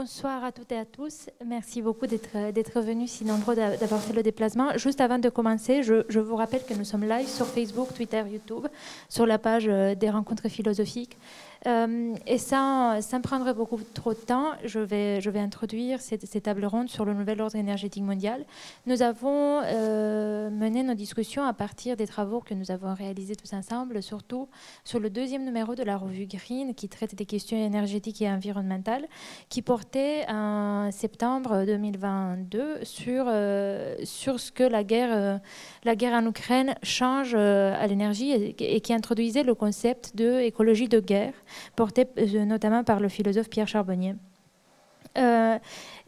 Bonsoir à toutes et à tous. Merci beaucoup d'être venus si nombreux, d'avoir fait le déplacement. Juste avant de commencer, je, vous rappelle que nous sommes live sur Facebook, Twitter, YouTube, sur la page euh, des rencontres philosophiques. Euh, et sans, sans, prendre beaucoup trop de temps, je vais, introduire cette, cette table ronde sur le nouvel ordre énergétique mondial. Nous avons euh, mené nos discussions à partir des travaux que nous avons réalisés tous ensemble, surtout sur le deuxième numéro de la revue Green, qui traite des questions énergétiques et environnementales, qui portait en septembre 2022 sur, euh, sur ce que la guerre, guerre en Ukraine change à l'énergie et, et qui introduisait le concept d'écologie de guerre porté euh, notamment par le philosophe Pierre Charbonnier. Euh,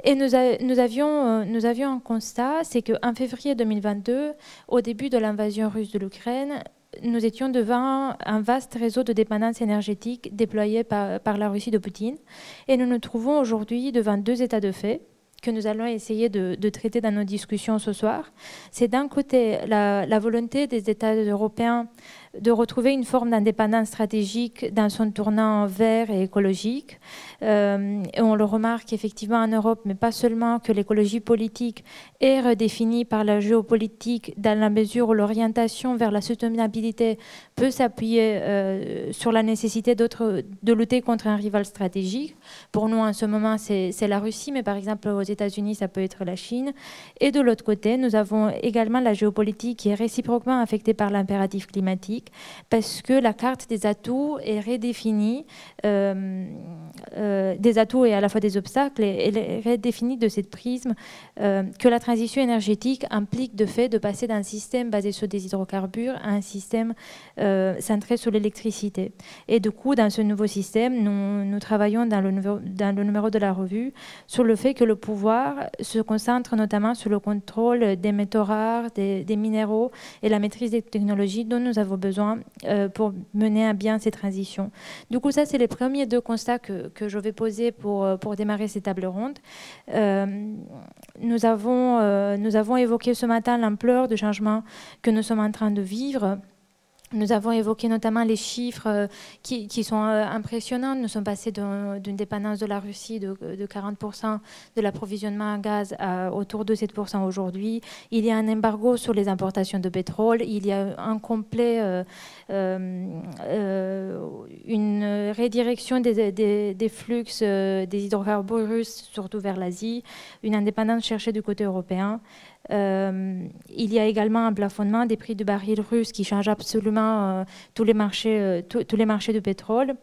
et nous, nous, avions, euh, nous avions un constat, c'est qu'en février 2022, au début de l'invasion russe de l'Ukraine, nous étions devant un vaste réseau de dépendance énergétique déployé par, la Russie de Poutine. Et nous nous trouvons aujourd'hui devant deux états de fait que nous allons essayer de, traiter dans nos discussions ce soir. C'est d'un côté la, volonté des États européens de retrouver une forme d'indépendance stratégique dans son tournant vert et écologique. Euh, on le remarque effectivement en Europe, mais pas seulement que l'écologie politique est redéfinie par la géopolitique dans la mesure où l'orientation vers la soutenabilité peut s'appuyer euh, sur la nécessité de lutter contre un rival stratégique. Pour nous, en ce moment, c'est la Russie, mais par exemple aux États-Unis, ça peut être la Chine. Et de l'autre côté, nous avons également la géopolitique qui est réciproquement affectée par l'impératif climatique parce que la carte des atouts est redéfinie, euh, euh, des atouts et à la fois des obstacles, est redéfinie de cette prisme que la transition énergétique implique de fait de passer d'un système basé sur des hydrocarbures à un système centré sur l'électricité. Et du coup, dans ce nouveau système, nous, travaillons dans le, numéro, de la revue sur le fait que le pouvoir se concentre notamment sur le contrôle des métaux rares, des, minéraux et la maîtrise des technologies dont nous avons besoin besoin euh, pour mener à bien ces transitions. Du coup, ça, c'est les premiers deux constats que, que je vais poser pour, euh, pour démarrer ces tables rondes. Euh, nous, avons, nous avons évoqué ce matin l'ampleur du changement que nous sommes en train de vivre nous avons évoqué notamment les chiffres euh, qui, sont euh, impressionnants. Nous sommes passés d'une dépendance de la Russie de, 40% de l'approvisionnement en gaz à autour de 7% aujourd'hui. Il y a un embargo sur les importations de pétrole. Il y a un complet, euh, une redirection des, des flux des hydrocarbures russes, surtout vers l'Asie, une indépendance cherchée du côté européen. Euh, il y a également un plafonnement des prix du baril russe qui change absolument euh, tous, les marchés, euh, tous les marchés de pétrole.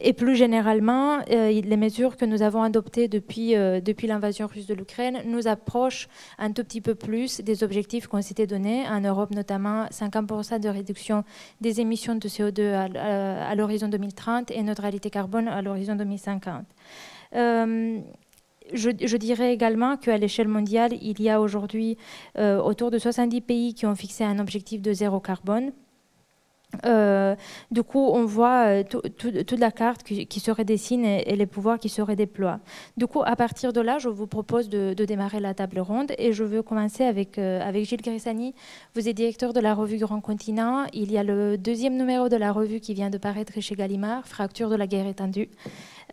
et plus généralement, les mesures que nous avons adoptées depuis, l'invasion russe de l'Ukraine nous approchent un tout petit peu plus des objectifs qu'on s'était donnés, en Europe notamment 50% de réduction des émissions de CO2 à, à l'horizon 2030 et neutralité carbone à l'horizon 2050 je, dirais également qu'à l'échelle mondiale, il y a aujourd'hui euh, autour de 70 pays qui ont fixé un objectif de zéro carbone. Euh, du coup, on voit euh, toute la carte qui, se redessine et, les pouvoirs qui se redéploient. Du coup, à partir de là, je vous propose de, démarrer la table ronde et je veux commencer avec, avec Gilles Grissani. Vous êtes directeur de la revue Grand Continent. Il y a le deuxième numéro de la revue qui vient de paraître chez Gallimard, Fracture de la guerre étendue.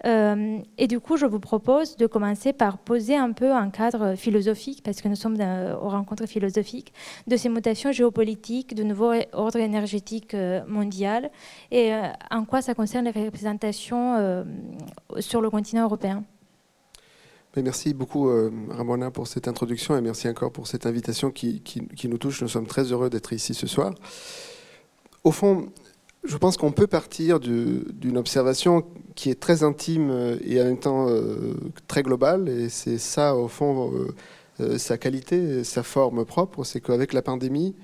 Euh, et du coup, je vous propose de commencer par poser un peu un cadre philosophique, parce que nous sommes aux rencontres philosophiques, de ces mutations géopolitiques, de nouveau ordre énergétique euh, mondial, et euh, en quoi ça concerne les représentations sur le continent européen. Merci beaucoup, Ramona, pour cette introduction et merci encore pour cette invitation qui, qui nous touche. Nous sommes très heureux d'être ici ce soir. Au fond, je pense qu'on peut partir d'une observation qui est très intime euh, et en même temps euh, très globale, et c'est ça, au fond, euh, sa qualité, sa forme propre, c'est qu'avec la pandémie,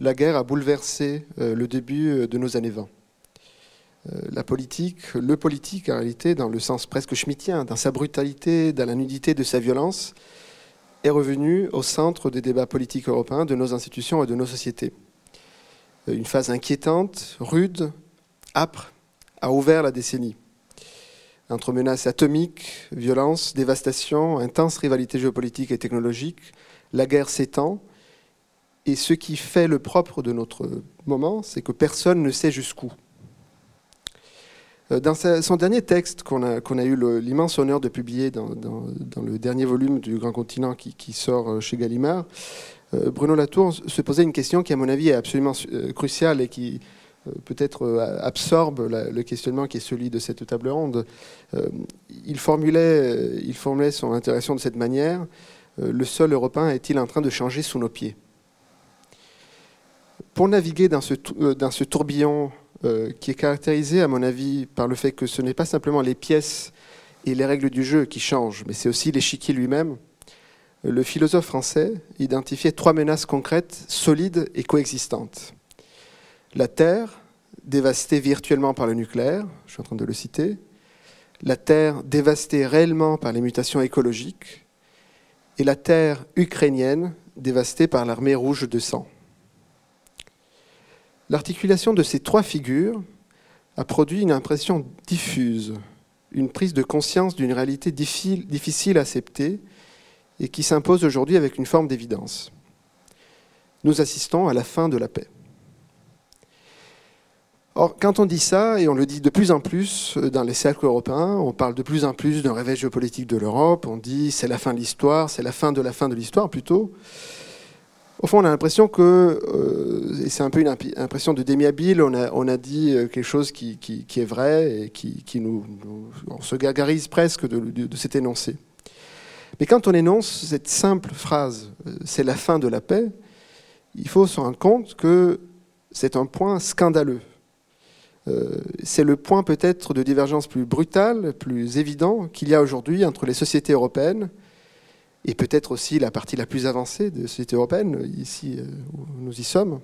la guerre a bouleversé le début de nos années 20. La politique, le politique en réalité, dans le sens presque schmittien, dans sa brutalité, dans la nudité de sa violence, est revenu au centre des débats politiques européens, de nos institutions et de nos sociétés une phase inquiétante, rude, âpre, a ouvert la décennie. Entre menaces atomiques, violence, dévastation, intense rivalité géopolitique et technologique, la guerre s'étend. Et ce qui fait le propre de notre moment, c'est que personne ne sait jusqu'où. Dans son dernier texte qu'on a, eu l'immense honneur de publier dans, le dernier volume du Grand Continent qui, sort chez Gallimard, Bruno Latour se posait une question qui, à mon avis, est absolument cruciale et qui peut-être absorbe le questionnement qui est celui de cette table ronde. Il formulait, son interaction de cette manière. Le sol européen est-il en train de changer sous nos pieds? Pour naviguer dans ce, euh, tourbillon euh, qui est caractérisé, à mon avis, par le fait que ce n'est pas simplement les pièces et les règles du jeu qui changent, mais c'est aussi l'échiquier lui-même, euh, le philosophe français identifiait trois menaces concrètes, solides et coexistantes. La Terre, dévastée virtuellement par le nucléaire, je suis en train de le citer, la Terre dévastée réellement par les mutations écologiques, et la Terre ukrainienne dévastée par l'armée rouge de sang. L'articulation de ces trois figures a produit une impression diffuse, une prise de conscience d'une réalité difficile à accepter et qui s'impose aujourd'hui avec une forme d'évidence. Nous assistons à la fin de la paix. Or, quand on dit ça, et on le dit de plus en plus dans les cercles européens, on parle de plus en plus d'un réveil géopolitique de l'Europe, on dit c'est la fin de l'histoire, c'est la fin de la fin de l'histoire plutôt. Au fond, on a l'impression que, euh, et c'est un peu une impression de démiabile, on a, on a dit euh, quelque chose qui, est vrai et qui, nous, On se gargarise presque de, de, cet énoncé. Mais quand on énonce cette simple phrase, euh, c'est la fin de la paix, il faut se rendre compte que c'est un point scandaleux. c'est le point peut-être de divergence plus brutale, plus évident qu'il y a aujourd'hui entre les sociétés européennes et peut-être aussi la partie la plus avancée de la société européenne, ici euh, où nous y sommes,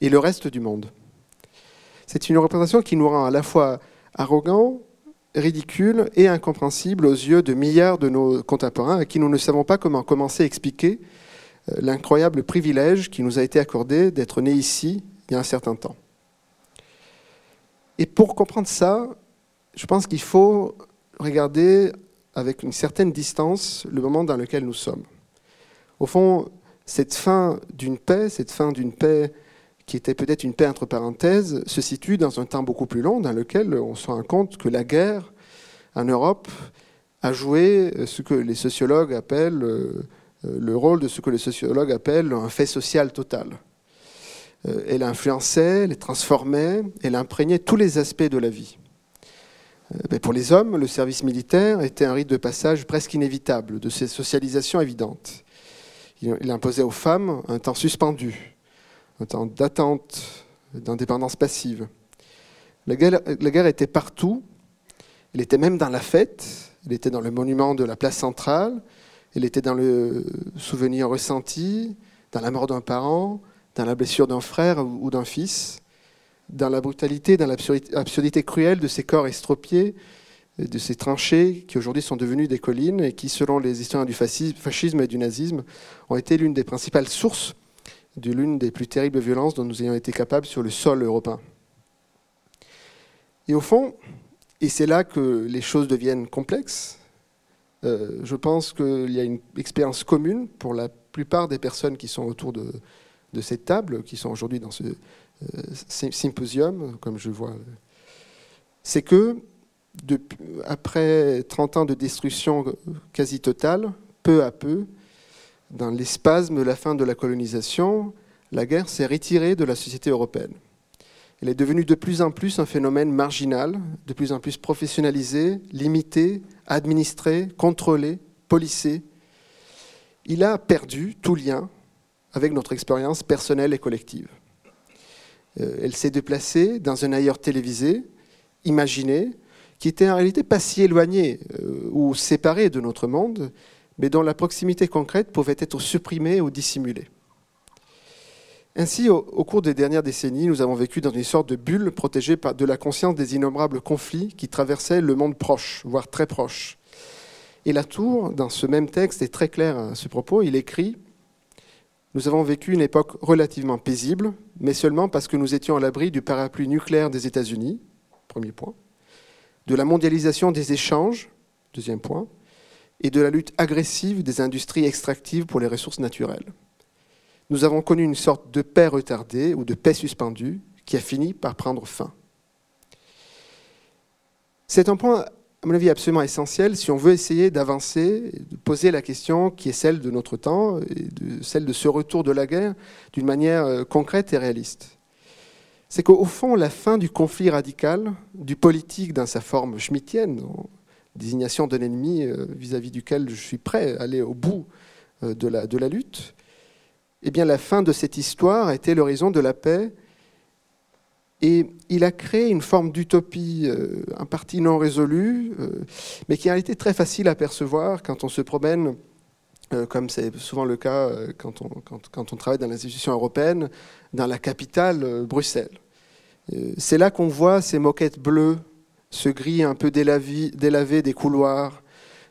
et le reste du monde. C'est une représentation qui nous rend à la fois arrogants, ridicule et incompréhensible aux yeux de milliards de nos contemporains à qui nous ne savons pas comment commencer à expliquer euh, l'incroyable privilège qui nous a été accordé d'être nés ici il y a un certain temps. Et pour comprendre ça, je pense qu'il faut regarder avec une certaine distance le moment dans lequel nous sommes. Au fond, cette fin d'une paix, cette fin d'une paix qui était peut-être une paix entre parenthèses, se situe dans un temps beaucoup plus long dans lequel on se rend compte que la guerre en Europe a joué ce que les sociologues appellent euh, le rôle de ce que les sociologues appellent un fait social total. Euh, elle influençait, elle transformait, elle imprégnait tous les aspects de la vie. Euh, pour les hommes, le service militaire était un rite de passage presque inévitable, de ces socialisations évidentes. Il imposait aux femmes un temps suspendu, d'attente, d'indépendance passive. La guerre, la guerre, était partout, elle était même dans la fête, elle était dans le monument de la place centrale, elle était dans le souvenir ressenti, dans la mort d'un parent, dans la blessure d'un frère ou d'un fils. Dans la brutalité, dans l'absurdité cruelle de ces corps estropiés, de ces tranchées qui aujourd'hui sont devenues des collines et qui, selon les historiens du fascisme et du nazisme, ont été l'une des principales sources de l'une des plus terribles violences dont nous ayons été capables sur le sol européen. Et au fond, et c'est là que les choses deviennent complexes, euh, je pense qu'il y a une expérience commune pour la plupart des personnes qui sont autour de, cette table, qui sont aujourd'hui dans ce, euh, symposium, comme je vois, c'est que après 30 ans de destruction quasi totale, peu à peu, dans les spasmes de la fin de la colonisation, la guerre s'est retirée de la société européenne. Elle est devenue de plus en plus un phénomène marginal, de plus en plus professionnalisé, limité, administré, contrôlé, policé. Il a perdu tout lien avec notre expérience personnelle et collective. Euh, elle s'est déplacée dans un ailleurs télévisé, imaginé, qui était en réalité pas si éloigné euh, ou séparé de notre monde, mais dont la proximité concrète pouvait être supprimée ou dissimulée. Ainsi, au, cours des dernières décennies, nous avons vécu dans une sorte de bulle protégée de la conscience des innombrables conflits qui traversaient le monde proche, voire très proche. Et Latour, dans ce même texte, est très clair à ce propos. Il écrit nous avons vécu une époque relativement paisible, mais seulement parce que nous étions à l'abri du parapluie nucléaire des États-Unis, premier point, de la mondialisation des échanges, deuxième point, et de la lutte agressive des industries extractives pour les ressources naturelles. Nous avons connu une sorte de paix retardée ou de paix suspendue qui a fini par prendre fin. C'est un point, à mon avis, absolument essentiel si on veut essayer d'avancer, de poser la question qui est celle de notre temps et celle de ce retour de la guerre d'une manière euh, concrète et réaliste. C'est qu'au fond, la fin du conflit radical, du politique dans sa forme schmittienne, désignation d'un ennemi euh, vis-à-vis duquel je suis prêt à aller au bout euh, de la, lutte, eh bien, la fin de cette histoire était l'horizon de la paix. Et il a créé une forme d'utopie, euh, un parti non résolu, mais qui a été très facile à percevoir quand on se promène, comme c'est souvent le cas quand on travaille dans l'institution européenne, dans la capitale, Bruxelles. C'est là qu'on voit ces moquettes bleues ce gris un peu délavé, des couloirs,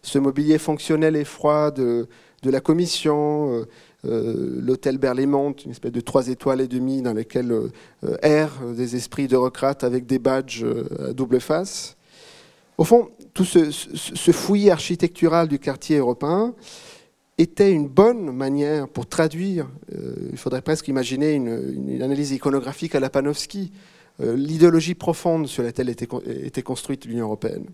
ce mobilier fonctionnel et froid de, la commission, euh, euh, l'hôtel Berlaymont, une espèce de trois étoiles et demie dans lequel euh, errent des esprits d'eurocrates avec des badges à double face. Au fond, tout ce, fouillis architectural du quartier européen était une bonne manière pour traduire, il faudrait presque imaginer une, une analyse iconographique à la Panofsky, l'idéologie profonde sur laquelle était, construite l'Union européenne.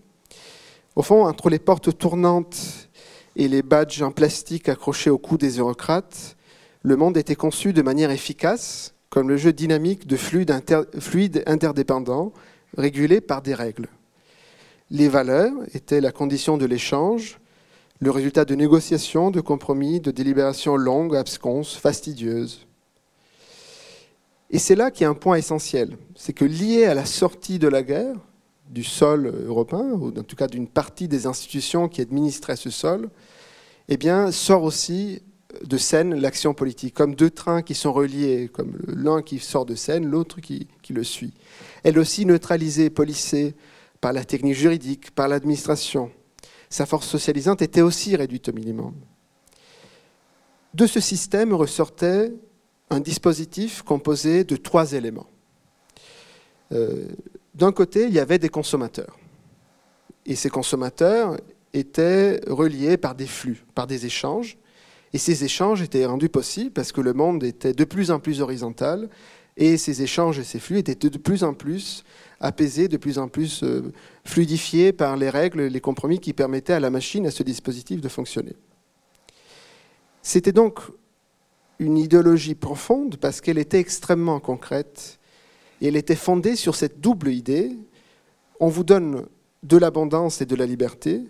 Au fond, entre les portes tournantes et les badges en plastique accrochés au cou des eurocrates, le monde était conçu de manière efficace, comme le jeu dynamique de fluides, fluides interdépendants, régulés par des règles. Les valeurs étaient la condition de l'échange, le résultat de négociations, de compromis, de délibérations longues, absconses, fastidieuses. Et c'est là qu'il y a un point essentiel, c'est que lié à la sortie de la guerre, du sol européen, ou en tout cas d'une partie des institutions qui administraient ce sol, eh bien, sort aussi de scène l'action politique, comme deux trains qui sont reliés, comme l'un qui sort de scène, l'autre qui, qui, le suit. Elle aussi neutralisée, policée par la technique juridique, par l'administration. Sa force socialisante était aussi réduite au minimum. De ce système ressortait un dispositif composé de trois éléments. Euh, d'un côté, il y avait des consommateurs. Et ces consommateurs étaient reliés par des flux, par des échanges. Et ces échanges étaient rendus possibles parce que le monde était de plus en plus horizontal et ces échanges et ces flux étaient de plus en plus apaisés, de plus en plus euh, fluidifiés par les règles, les compromis qui permettaient à la machine, à ce dispositif de fonctionner. C'était donc une idéologie profonde parce qu'elle était extrêmement concrète et elle était fondée sur cette double idée. On vous donne de l'abondance et de la liberté,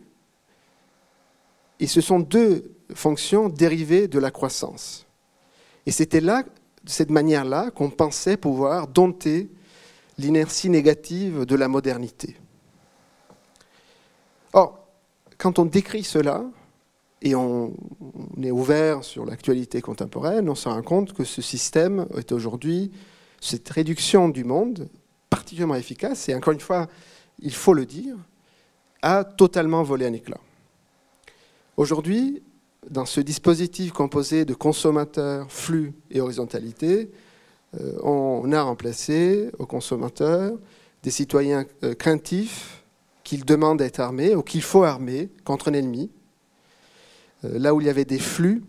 et ce sont deux fonctions dérivées de la croissance. Et c'était là, de cette manière-là, qu'on pensait pouvoir dompter l'inertie négative de la modernité. Or, quand on décrit cela, et on, est ouvert sur l'actualité contemporaine, on se rend compte que ce système est aujourd'hui, cette réduction du monde, particulièrement efficace, et encore une fois, il faut le dire, a totalement volé un éclat. Aujourd'hui, dans ce dispositif composé de consommateurs, flux et horizontalité, euh, on a remplacé aux consommateurs des citoyens euh, craintifs qu'ils demandent d'être armés ou qu'il faut armer contre un ennemi, là où il y avait des flux,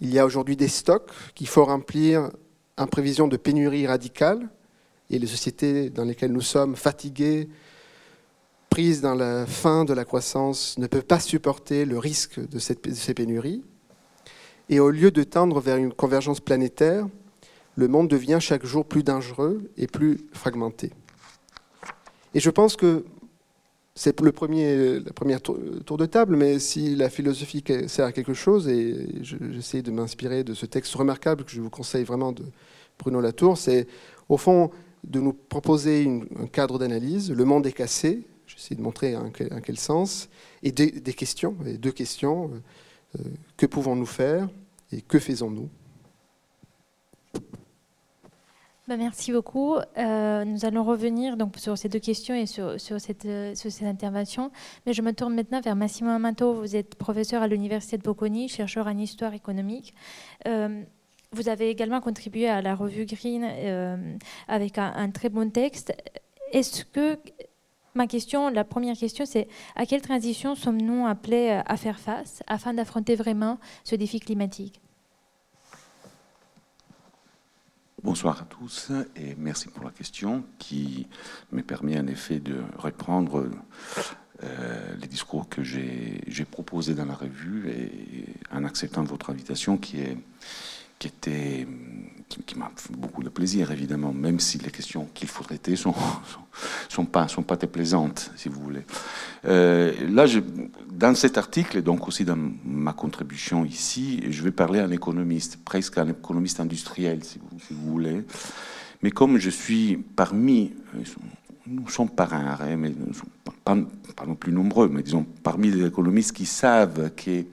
il y a aujourd'hui des stocks qu'il faut remplir en prévision de pénurie radicale. Et les sociétés dans lesquelles nous sommes, fatiguées, prises dans la fin de la croissance, ne peuvent pas supporter le risque de, ces pénuries. Et au lieu de tendre vers une convergence planétaire, le monde devient chaque jour plus dangereux et plus fragmenté. Et je pense que c'est le premier, première tour, de table, mais si la philosophie sert à quelque chose, et j'essaie de m'inspirer de ce texte remarquable que je vous conseille vraiment de Bruno Latour, c'est au fond de nous proposer un cadre d'analyse. Le monde est cassé, j'essaie de montrer en quel, sens, et des, questions, deux questions. Euh, que pouvons-nous faire et que faisons-nous? Merci beaucoup. Euh, nous allons revenir donc sur ces deux questions et sur, sur, cette, euh, sur cette intervention. Mais je me tourne maintenant vers Massimo Amato. Vous êtes professeur à l'Université de Bocconi, chercheur en histoire économique. Euh, vous avez également contribué à la revue Green avec un, un, très bon texte. Est-ce que ma question, la première question, c'est à quelle transition sommes-nous appelés à faire face afin d'affronter vraiment ce défi climatique? Bonsoir à tous et merci pour la question qui me permet en effet de reprendre euh, les discours que j'ai proposés dans la revue et en acceptant votre invitation qui était qui, m'a fait beaucoup de plaisir évidemment, même si les questions qu'il faut traiter sont, sont, pas sont pas si vous voulez. Euh, là, je, dans cet article et donc aussi dans ma contribution ici, je vais parler à un économiste, presque un économiste industriel, si vous, si vous voulez. Mais comme je suis parmi, euh, nous sommes par un arrêt, mais nous sommes pas, non plus nombreux, mais disons parmi les économistes qui savent que,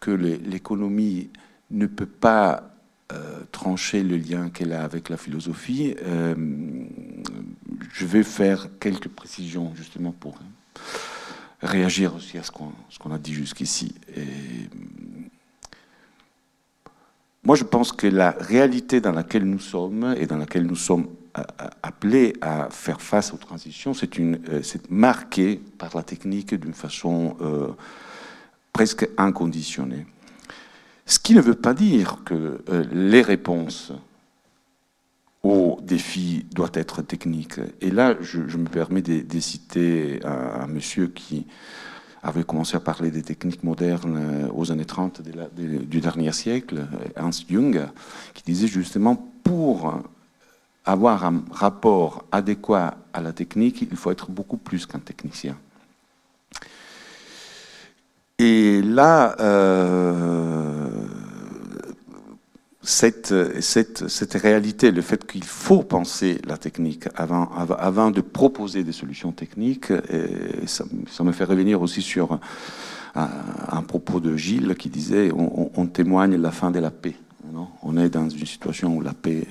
que l'économie ne peut pas trancher le lien qu'elle a avec la philosophie, euh, je vais faire quelques précisions justement pour réagir aussi à ce qu'on a dit jusqu'ici. Moi, je pense que la réalité dans laquelle nous sommes et dans laquelle nous sommes appelés à faire face aux transitions, c'est euh, marqué par la technique d'une façon presque inconditionnée. Ce qui ne veut pas dire que euh, les réponses aux défis doivent être techniques. Et là, je, me permets de, citer un, monsieur qui avait commencé à parler des techniques modernes euh, aux années 30 du dernier siècle, Hans Jung, qui disait justement pour avoir un rapport adéquat à la technique, il faut être beaucoup plus qu'un technicien. Et là, euh, cette, cette, réalité, le fait qu'il faut penser la technique avant, de proposer des solutions techniques, ça, me fait revenir aussi sur un, propos de Gilles qui disait on, témoigne la fin de la paix. On est dans une situation où la paix,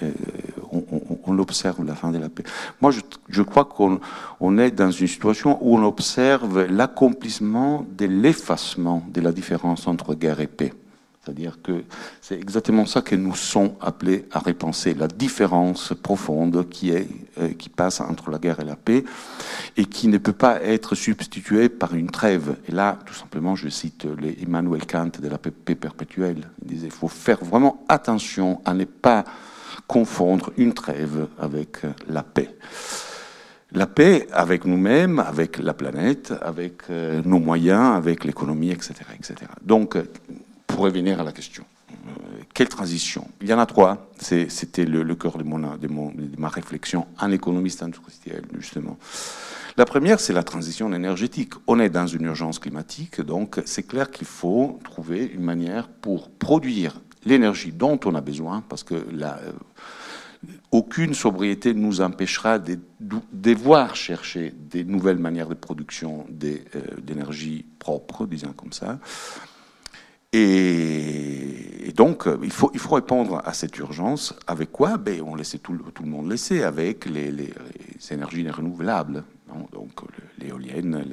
on, on, observe la fin de la paix. Moi, je, crois qu'on on est dans une situation où on observe l'accomplissement de l'effacement de la différence entre guerre et paix. C'est-à-dire que c'est exactement ça que nous sommes appelés à repenser, la différence profonde qui, est, euh, qui passe entre la guerre et la paix, et qui ne peut pas être substituée par une trêve. Et là, tout simplement, je cite Emmanuel Kant de la paix perpétuelle. Il disait il faut faire vraiment attention à ne pas confondre une trêve avec la paix. La paix avec nous-mêmes, avec la planète, avec euh, nos moyens, avec l'économie, etc., etc. Donc, pour revenir à la question, euh, quelle transition? Il y en a trois. C'était le, cœur de, mon, de, ma réflexion en économiste industriel, justement. La première, c'est la transition énergétique. On est dans une urgence climatique, donc c'est clair qu'il faut trouver une manière pour produire l'énergie dont on a besoin, parce que euh, aucune sobriété nous empêchera de devoir chercher des nouvelles manières de production euh, d'énergie propre, disons comme ça. Et, donc, euh, il faut, répondre à cette urgence. Avec quoi? Ben, On laissait tout, le monde laisser, avec les, énergies renouvelables. donc, l'éolienne,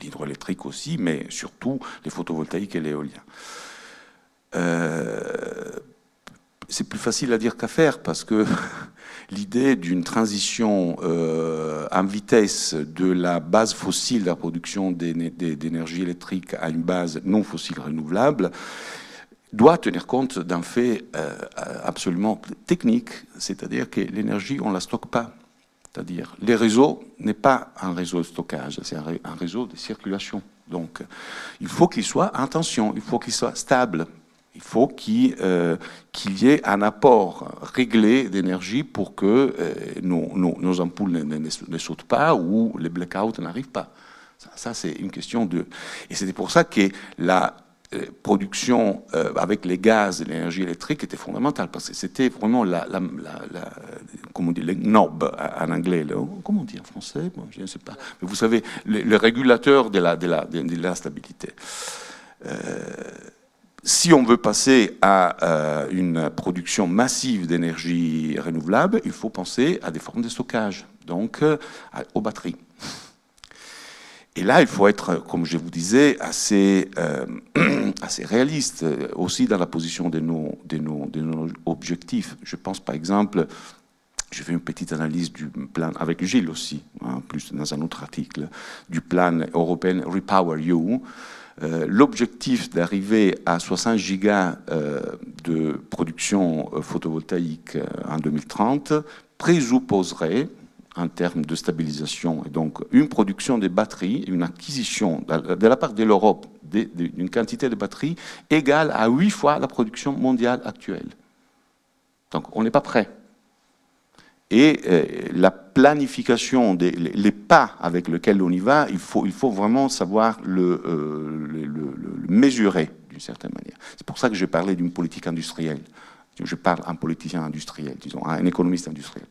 l'hydroélectrique aussi, mais surtout les photovoltaïques et l'éolien. Euh, c'est plus facile à dire qu'à faire parce que l'idée d'une transition euh, en vitesse de la base fossile de la production d'énergie électrique à une base non fossile renouvelable doit tenir compte d'un fait euh, absolument technique, c'est-à-dire que l'énergie, on ne la stocke pas. C'est-à-dire, les réseaux n'est pas un réseau de stockage, c'est un, réseau de circulation. Donc, il faut qu'il soit en tension, il faut qu'il soit stable. Il faut euh, qu'il y ait un apport réglé d'énergie pour que euh, nos, ampoules ne, sautent pas ou les blackouts n'arrivent pas. Ça, c'est une question de... Et c'était pour ça que la euh, production avec les gaz et l'énergie électrique était fondamentale, parce que c'était vraiment la, comment on le knob en anglais, comment on dit en français Je ne sais pas. Mais vous savez, le, régulateur de la, de la, de la stabilité si on veut passer à euh, une production massive d'énergie renouvelable, il faut penser à des formes de stockage, donc euh, aux batteries. Et là, il faut être, comme je vous disais, assez, euh, assez réaliste aussi dans la position de nos, de, nos, de nos objectifs. Je pense par exemple, j'ai fait une petite analyse du plan, avec Gilles aussi, hein, plus dans un autre article, du plan européen Repower You, l'objectif d'arriver à 60 gigas de production photovoltaïque en 2030 présupposerait en termes de stabilisation, donc une production de batteries, une acquisition de la part de l'Europe d'une quantité de batteries égale à 8 fois la production mondiale actuelle. Donc on n'est pas prêt. Et euh, la planification, des, les, pas avec lesquels on y va, il faut, il faut vraiment savoir le, euh, le, mesurer d'une certaine manière. C'est pour ça que j'ai parlé d'une politique industrielle. Je parle un politicien industriel, disons, un économiste industriel.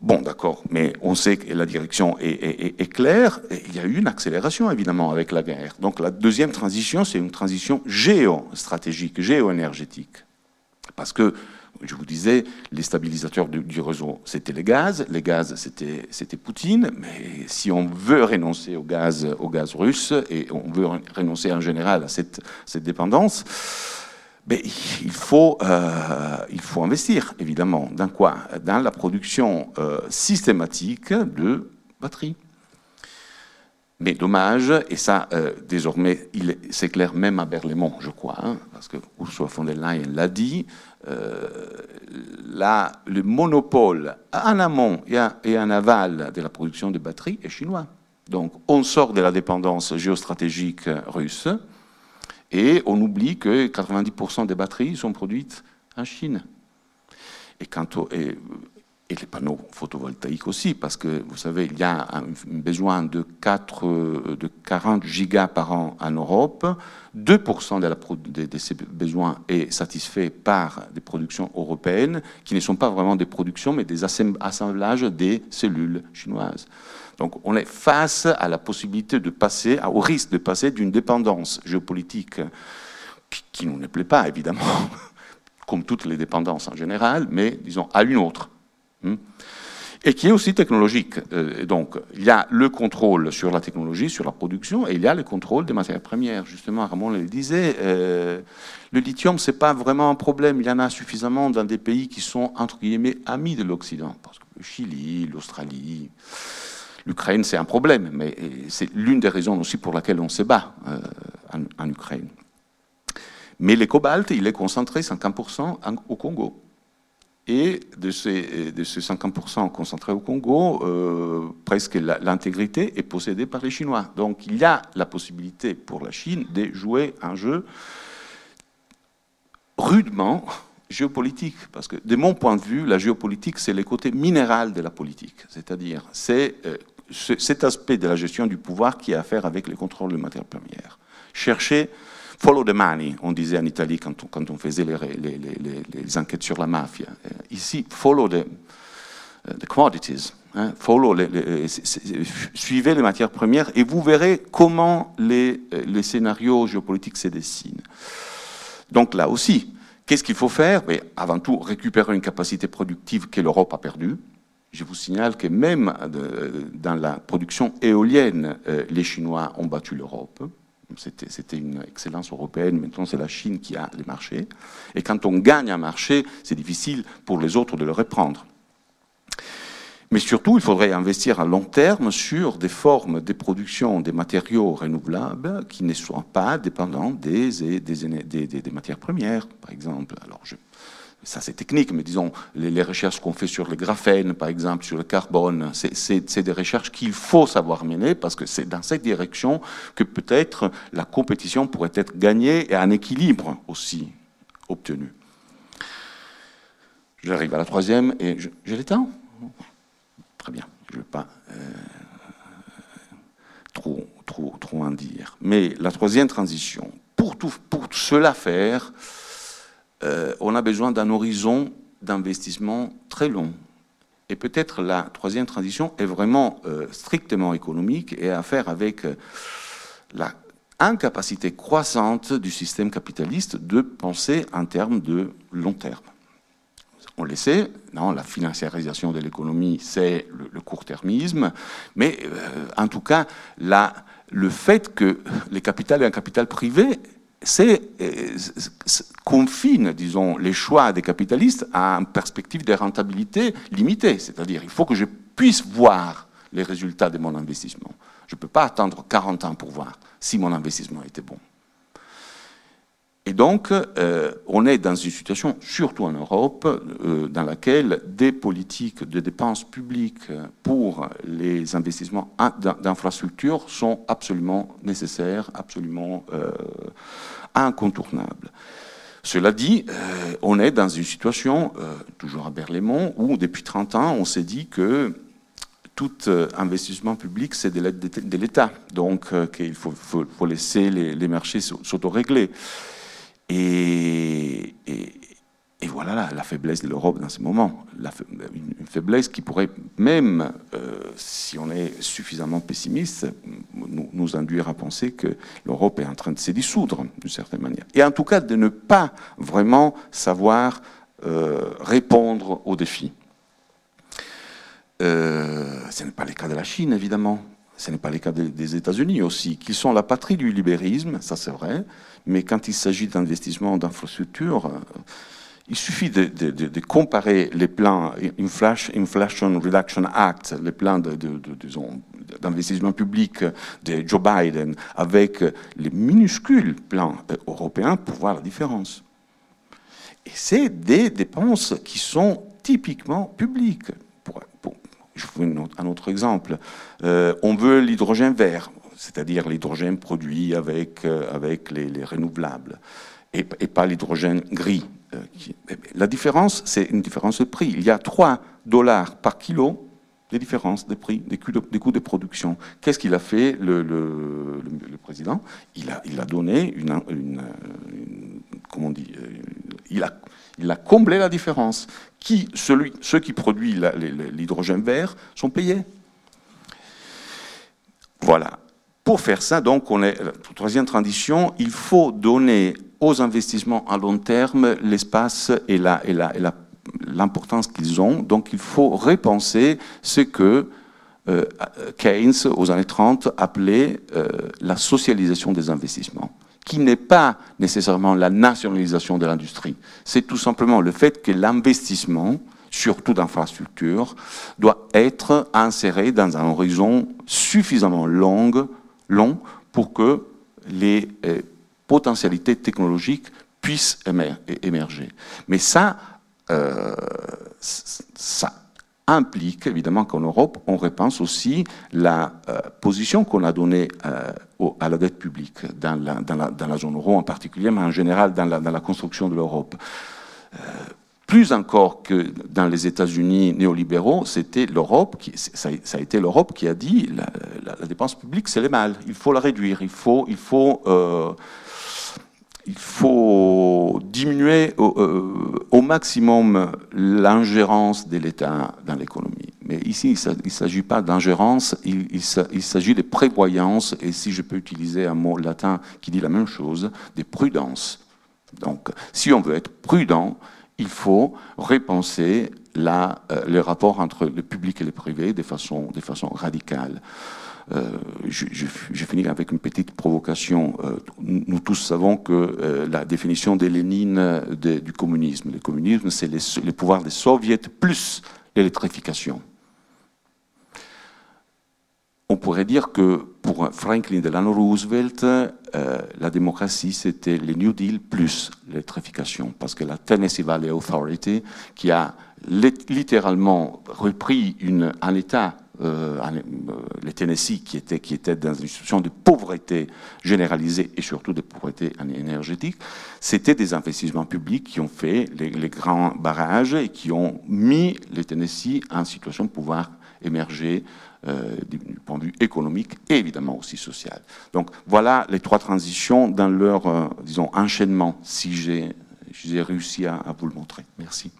Bon, d'accord, mais on sait que la direction est, claire. il y a eu une accélération, évidemment, avec la guerre. Donc la deuxième transition, c'est une transition géostratégique, géoénergétique. Parce que, je vous disais, les stabilisateurs du, réseau, c'était les gaz. Les gaz, c'était Poutine. Mais si on veut renoncer au gaz, au gaz russe, et on veut renoncer en général à cette, cette dépendance, mais il faut, euh, il faut investir, évidemment. Dans quoi? Dans la production euh, systématique de batteries. Mais dommage, et ça, euh, désormais, c'est clair même à Berlaymont, je crois, hein, parce que Ursula von der Leyen l'a dit, là, le monopole en amont et en aval de la production de batteries est chinois. Donc, on sort de la dépendance géostratégique russe, et on oublie que 90% des batteries sont produites en Chine. Et, quant et, les panneaux photovoltaïques aussi, parce que vous savez, il y a un, besoin de, 4, de 40 gigas par an en Europe. 2% de, ces besoins est satisfait par des productions européennes, qui ne sont pas vraiment des productions, mais des assemblages des cellules chinoises. Donc on est face à la possibilité de passer, au risque de passer d'une dépendance géopolitique qui, ne nous plaît pas, évidemment, comme toutes les dépendances en général, mais disons à une autre. Hmm, et qui est aussi technologique. Euh, donc, il y a le contrôle sur la technologie, sur la production, et il y a le contrôle des matières premières. Justement, Ramon le disait, euh, le lithium, c'est pas vraiment un problème. Il y en a suffisamment dans des pays qui sont, entre guillemets, amis de l'Occident. Parce que le Chili, l'Australie, L'Ukraine, c'est un problème, mais c'est l'une des raisons aussi pour laquelle on se bat euh, en, Ukraine. Mais le cobalt, il est concentré 50% au Congo. Et de ces, de ces 50% concentrés au Congo, euh, presque l'intégrité est possédée par les Chinois. Donc il y a la possibilité pour la Chine de jouer un jeu rudement géopolitique, parce que de mon point de vue, la géopolitique, c'est le côté minéral de la politique, c'est-à-dire c'est euh, cet aspect de la gestion du pouvoir qui a à faire avec le contrôle de matières premières. Chercher, follow the money, on disait en Italie quand on, faisait les, enquêtes sur la mafia. Euh, ici, follow the, uh, the commodities. Hein, follow suivez les matières premières et vous verrez comment les, euh, scénarios géopolitiques se dessinent. Donc là aussi, qu'est-ce qu'il faut faire? Mais Avant tout, récupérer une capacité productive que l'Europe a perdue. Je vous signale que même dans la production éolienne, euh, les Chinois ont battu l'Europe. C'était une excellence européenne, maintenant c'est la Chine qui a les marchés. Et quand on gagne un marché, c'est difficile pour les autres de le reprendre. Mais surtout, il faudrait investir à long terme sur des formes de production des matériaux renouvelables qui ne soient pas dépendants des, des, des matières premières, par exemple. Alors, je, ça c'est technique, mais disons, les, recherches qu'on fait sur le graphène, par exemple, sur le carbone, c'est des recherches qu'il faut savoir mener parce que c'est dans cette direction que peut-être la compétition pourrait être gagnée et un équilibre aussi obtenu. J'arrive à la troisième et j'ai le temps Très bien, je ne vais pas euh, trop, trop, trop en dire. Mais la troisième transition, pour, tout, pour cela faire, euh, on a besoin d'un horizon d'investissement très long. Et peut-être la troisième transition est vraiment euh, strictement économique et à faire avec euh, la incapacité croissante du système capitaliste de penser en termes de long terme. On le sait, non, la financiarisation de l'économie, c'est le, court-termisme, mais en tout cas, le fait que les capitales et un capital privé c'est euh, confine, disons, les choix des capitalistes à une perspective de rentabilité limitée. C'est-à-dire, il faut que je puisse voir les résultats de mon investissement. Je ne peux pas attendre 40 ans pour voir si mon investissement était bon. Et donc, euh, on est dans une situation, surtout en Europe, euh, dans laquelle des politiques de dépenses publiques pour les investissements d'infrastructures sont absolument nécessaires, absolument euh, incontournables. Cela dit, on est dans une situation, toujours à Berlaymont, où depuis 30 ans, on s'est dit que tout investissement public, c'est de l'État. Donc, qu'il faut, faut, laisser les, les marchés s'autorégler. Et, voilà la, faiblesse de l'Europe dans ce moment. une, faiblesse qui pourrait même, euh, si on est suffisamment pessimiste, nous, induire à penser que l'Europe est en train de se dissoudre d'une certaine manière. Et en tout cas de ne pas vraiment savoir euh, répondre aux défis. Euh, ce n'est pas le cas de la Chine, évidemment. Ce n'est pas le cas des États-Unis aussi, qui sont la patrie du libéralisme, ça c'est vrai, mais quand il s'agit d'investissement d'infrastructures, euh, il suffit de, comparer les plans Inflation Reduction Act, les plans d'investissement public de Joe Biden, avec les minuscules plans euh, européens pour voir la différence. Et c'est des dépenses qui sont typiquement publiques. je vous un autre exemple. Euh, on veut l'hydrogène vert c'est-à-dire l'hydrogène produit avec, euh, avec les, renouvelables, et, pas l'hydrogène gris. Euh, la différence, c'est une différence de prix. Il y a 3 dollars par kilo de différence de prix, des coûts de, production. Qu'est-ce qu'il a fait, le, président? Il a, il a donné une, comment on euh, il a, il a comblé la différence. Qui, celui, ceux qui produisent l'hydrogène vert sont payés. Voilà. Pour faire ça, donc, on est, troisième transition, il faut donner aux investissements à long terme l'espace et l'importance qu'ils ont. Donc, il faut repenser ce que euh, Keynes, aux années 30, appelait euh, la socialisation des investissements, qui n'est pas nécessairement la nationalisation de l'industrie. C'est tout simplement le fait que l'investissement, surtout d'infrastructures, doit être inséré dans un horizon suffisamment long long pour que les euh, potentialités technologiques puissent émerger. Mais ça, euh, ça implique évidemment qu'en Europe, on repense aussi la euh, position qu'on a donnée à la dette publique dans la, zone euro en particulier, mais en général dans la construction de l'Europe plus encore que dans les États-Unis néolibéraux, c'était l'Europe, qui, ça, a été l'Europe qui a dit la, la, dépense publique, c'est le mal, il faut la réduire, il faut, euh, diminuer au, euh, au maximum l'ingérence de l'État dans l'économie. Mais ici, il ne s'agit pas d'ingérence, il s'agit de prévoyance, et si je peux utiliser un mot latin qui dit la même chose, des prudences. Donc, si on veut être prudent, il faut repenser la, euh, le rapport entre le public et le privé de façon, de façon radicale. Euh, je, je, finis avec une petite provocation. Euh, nous tous savons que la définition de Lénine du communisme, le communisme, c'est le pouvoir des soviets plus l'électrification. On pourrait dire que pour Franklin Delano Roosevelt, euh, la démocratie, c'était le New Deal plus l'électrification, parce que la Tennessee Valley Authority, qui a littéralement repris un État, euh, euh, le Tennessee, qui était, dans une situation de pauvreté généralisée et surtout de pauvreté énergétique, c'était des investissements publics qui ont fait les, grands barrages et qui ont mis le Tennessee en situation de pouvoir émerger euh, du point de vue économique et évidemment aussi social. Donc voilà les trois transitions dans leur, euh, disons, enchaînement, si j'ai réussi à, vous le montrer. Merci.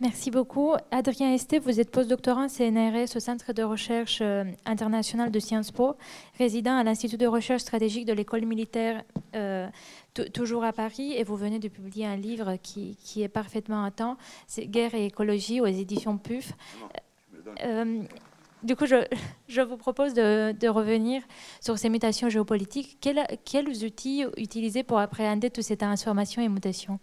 Merci beaucoup. Adrien Esté, vous êtes postdoctorant CNRS au Centre de recherche euh, international de Sciences Po, résident à l'Institut de recherche stratégique de l'école militaire, toujours à Paris, et vous venez de publier un livre qui, qui est parfaitement à temps, c'est Guerre et écologie aux éditions PUF. Du coup, je, vous propose de, revenir sur ces mutations géopolitiques. quels outils utiliser pour appréhender toutes ces transformations et mutations?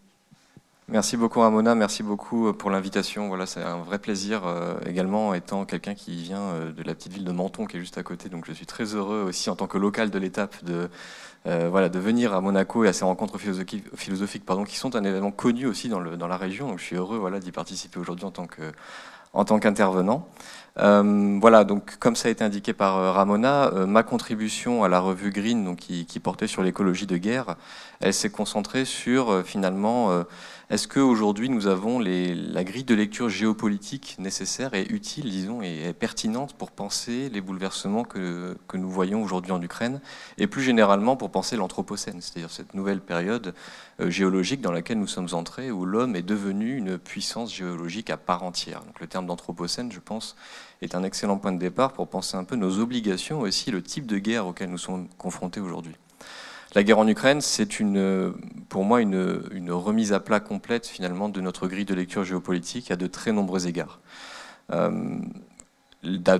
Merci beaucoup Ramona, merci beaucoup pour l'invitation. Voilà, c'est un vrai plaisir également étant quelqu'un qui vient de la petite ville de Menton qui est juste à côté. Donc je suis très heureux aussi en tant que local de l'étape de voilà de venir à Monaco et à ces rencontres philosophiques, pardon, qui sont un événement connu aussi dans la région. Donc je suis heureux voilà d'y participer aujourd'hui en tant que en tant qu'intervenant. Euh, voilà, donc comme ça a été indiqué par euh, Ramona, euh, ma contribution à la revue Green, donc, qui, portait sur l'écologie de guerre, elle s'est concentrée sur finalement est-ce qu'aujourd'hui nous avons les, la grille de lecture géopolitique nécessaire et utile, disons, et, pertinente pour penser les bouleversements que, que nous voyons aujourd'hui en Ukraine, et plus généralement pour penser l'Anthropocène, c'est-à-dire cette nouvelle période géologique dans laquelle nous sommes entrés, où l'homme est devenu une puissance géologique à part entière. Donc le terme d'Anthropocène, je pense, est un excellent point de départ pour penser un peu nos obligations, et aussi le type de guerre auquel nous sommes confrontés aujourd'hui. La guerre en Ukraine, c'est une, pour moi une, remise à plat complète finalement de notre grille de lecture géopolitique à de très nombreux égards. Euh,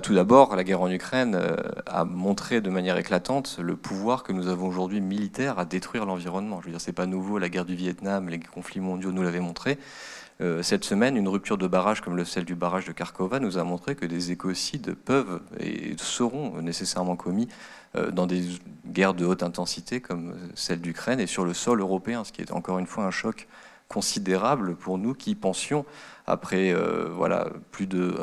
tout d'abord, la guerre en Ukraine euh, a montré de manière éclatante le pouvoir que nous avons aujourd'hui militaire à détruire l'environnement. Je veux dire, c'est pas nouveau. La guerre du Vietnam, les conflits mondiaux nous l'avaient montré. Euh, cette semaine, une rupture de barrage comme celle du barrage de Kharkova nous a montré que des écocides peuvent et seront nécessairement commis euh, dans des guerres de haute intensité comme celle d'Ukraine et sur le sol européen, ce qui est encore une fois un choc considérable pour nous qui pensions, après euh, voilà, plus de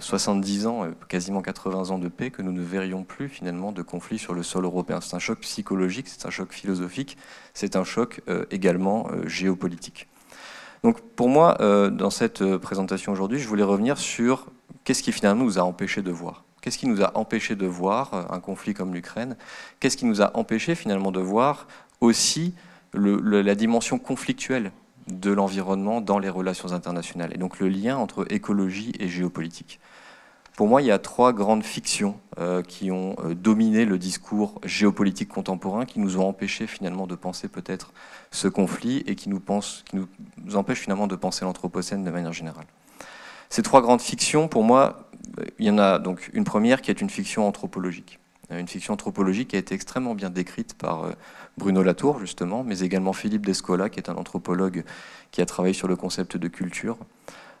70 ans, quasiment 80 ans de paix, que nous ne verrions plus finalement de conflit sur le sol européen. C'est un choc psychologique, c'est un choc philosophique, c'est un choc également géopolitique. Donc pour moi, euh, dans cette euh, présentation aujourd'hui, je voulais revenir sur qu'est-ce qui finalement nous a empêché de voir. Qu'est-ce qui nous a empêché de voir euh, un conflit comme l'Ukraine? Qu'est-ce qui nous a empêché finalement de voir aussi la dimension conflictuelle de l'environnement dans les relations internationales? Et donc le lien entre écologie et géopolitique pour moi, il y a trois grandes fictions euh, qui ont euh, dominé le discours géopolitique contemporain, qui nous ont empêché finalement de penser peut-être ce conflit et qui nous, qui nous empêchent finalement de penser l'Anthropocène de manière générale. Ces trois grandes fictions, pour moi, il y en a donc une première qui est une fiction anthropologique. Une fiction anthropologique qui a été extrêmement bien décrite par euh, Bruno Latour, justement, mais également Philippe Descola, qui est un anthropologue qui a travaillé sur le concept de culture.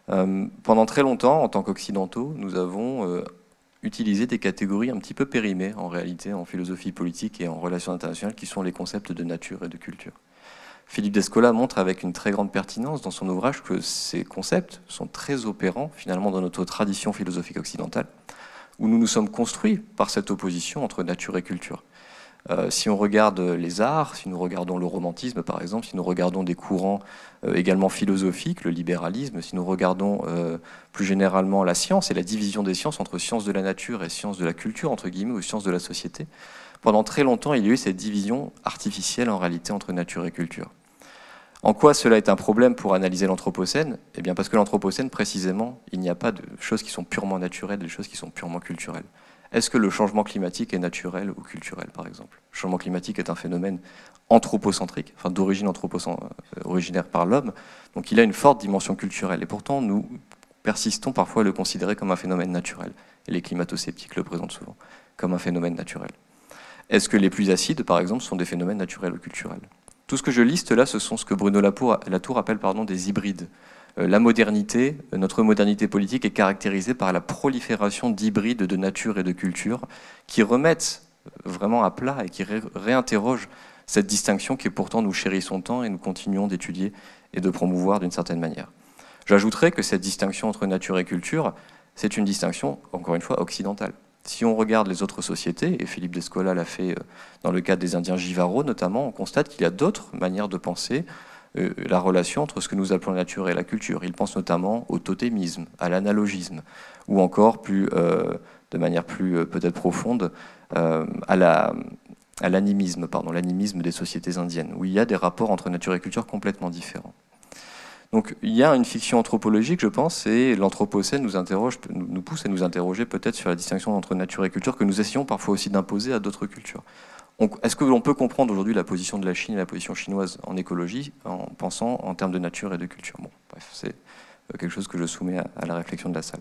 Euh, pendant très longtemps, en tant qu'occidentaux, nous avons euh, utilisé des catégories un petit peu périmées en réalité en philosophie politique et en relations internationales qui sont les concepts de nature et de culture. Philippe Descola montre avec une très grande pertinence dans son ouvrage que ces concepts sont très opérants finalement dans notre tradition philosophique occidentale, où nous nous sommes construits par cette opposition entre nature et culture. Euh, si on regarde les arts, si nous regardons le romantisme par exemple, si nous regardons des courants euh, également philosophiques, le libéralisme, si nous regardons euh, plus généralement la science et la division des sciences entre sciences de la nature et sciences de la culture, entre guillemets, ou sciences de la société, pendant très longtemps il y a eu cette division artificielle en réalité entre nature et culture. En quoi cela est un problème pour analyser l'Anthropocène? Eh bien parce que l'Anthropocène, précisément, il n'y a pas de choses qui sont purement naturelles, des choses qui sont purement culturelles. Est-ce que le changement climatique est naturel ou culturel, par exemple? Le changement climatique est un phénomène anthropocentrique, enfin d'origine euh, originaire par l'homme, donc il a une forte dimension culturelle. Et pourtant, nous persistons parfois à le considérer comme un phénomène naturel. Et les climato-sceptiques le présentent souvent comme un phénomène naturel. Est-ce que les pluies acides, par exemple, sont des phénomènes naturels ou culturels? Tout ce que je liste là, ce sont ce que Bruno Latour appelle pardon, des hybrides. Euh, la modernité, euh, notre modernité politique est caractérisée par la prolifération d'hybrides de nature et de culture qui remettent vraiment à plat et qui réinterrogent cette distinction qui pourtant nous chérissons tant et nous continuons d'étudier et de promouvoir d'une certaine manière. J'ajouterais que cette distinction entre nature et culture, c'est une distinction, encore une fois, occidentale. Si on regarde les autres sociétés, et Philippe Descola l'a fait euh, dans le cadre des Indiens Jivaro notamment, on constate qu'il y a d'autres manières de penser, euh, la relation entre ce que nous appelons la nature et la culture. Il pense notamment au totémisme, à l'analogisme, ou encore euh, de manière plus euh, peut-être profonde à la à l'animisme, des sociétés indiennes, où il y a des rapports entre nature et culture complètement différents. Donc il y a une fiction anthropologique, je pense, et l'Anthropocène nous pousse à nous interroger peut-être sur la distinction entre nature et culture que nous essayons parfois aussi d'imposer à d'autres cultures. Est-ce que l'on peut comprendre aujourd'hui la position de la Chine et la position chinoise en écologie en pensant en termes de nature et de culture? Bref, c'est euh, quelque chose que je soumets à, la réflexion de la salle.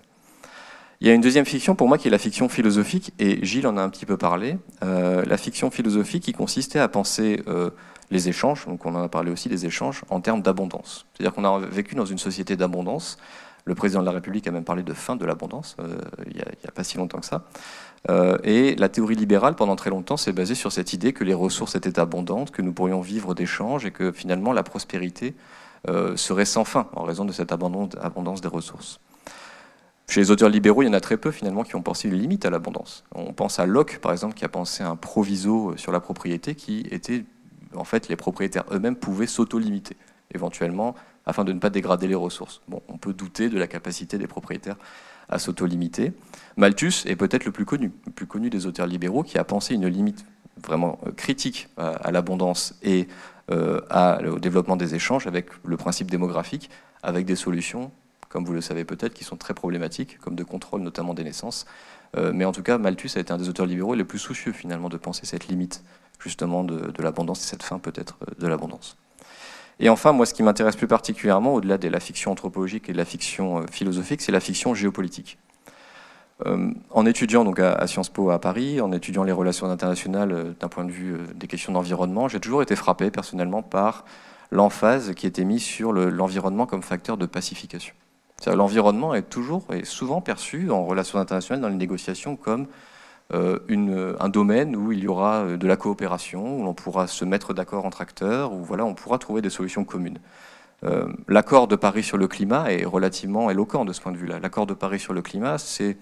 Il y a une deuxième fiction pour moi qui est la fiction philosophique, et Gilles en a un petit peu parlé. Euh, la fiction philosophique qui consistait à penser euh, les échanges, donc on en a parlé aussi des échanges, en termes d'abondance. C'est-à-dire qu'on a vécu dans une société d'abondance. Le président de la République a même parlé de fin de l'abondance, il n'y a, pas si longtemps que ça. Euh, et la théorie libérale, pendant très longtemps, s'est basée sur cette idée que les ressources étaient abondantes, que nous pourrions vivre d'échanges et que finalement la prospérité euh, serait sans fin en raison de cette abondance des ressources. Chez les auteurs libéraux, il y en a très peu finalement qui ont pensé une limite à l'abondance. On pense à Locke, par exemple, qui a pensé un proviso sur la propriété qui était en fait, les propriétaires eux-mêmes pouvaient s'auto-limiter, éventuellement, afin de ne pas dégrader les ressources. Bon, on peut douter de la capacité des propriétaires à s'auto-limiter. Malthus est peut-être le plus connu, des auteurs libéraux, qui a pensé une limite vraiment euh, critique à, l'abondance et euh, au développement des échanges avec le principe démographique, avec des solutions, comme vous le savez peut-être, qui sont très problématiques, comme de contrôle notamment des naissances. Euh, mais en tout cas, Malthus a été un des auteurs libéraux les plus soucieux finalement de penser cette limite justement de, l'abondance et cette fin peut-être euh, de l'abondance. Et enfin, moi, ce qui m'intéresse plus particulièrement, au-delà de la fiction anthropologique et de la fiction euh, philosophique, c'est la fiction géopolitique. Euh, en étudiant donc à, Sciences Po à Paris, en étudiant les relations internationales d'un point de vue des questions d'environnement, j'ai toujours été frappé personnellement par l'emphase qui était mise sur l'environnement comme facteur de pacification. L'environnement est toujours et souvent perçu en relations internationales, dans les négociations, comme euh, une, un domaine où il y aura euh, de la coopération, où l'on pourra se mettre d'accord entre acteurs, où voilà, on pourra trouver des solutions communes. Euh, l'accord de Paris sur le climat est relativement éloquent de ce point de vue-là. L'accord de Paris sur le climat, c'est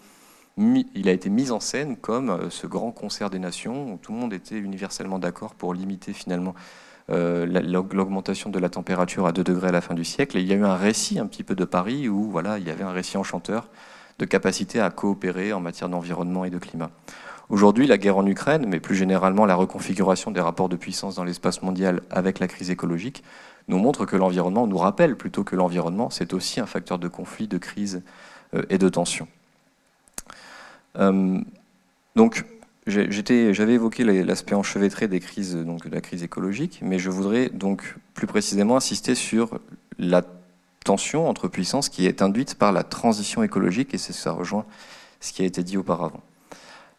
il a été mis en scène comme ce grand concert des nations où tout le monde était universellement d'accord pour limiter finalement l'augmentation de la température à 2 degrés à la fin du siècle. Et il y a eu un récit un petit peu de Paris où voilà, il y avait un récit enchanteur de capacité à coopérer en matière d'environnement et de climat. Aujourd'hui, la guerre en Ukraine, mais plus généralement la reconfiguration des rapports de puissance dans l'espace mondial avec la crise écologique, nous montre que l'environnement, nous rappelle plutôt que l'environnement, c'est aussi un facteur de conflit, de crise euh, et de tension. Euh, donc, j'avais évoqué l'aspect enchevêtré des crises, donc de la crise écologique, mais je voudrais donc plus précisément insister sur la tension entre puissances qui est induite par la transition écologique, et ça rejoint ce qui a été dit auparavant.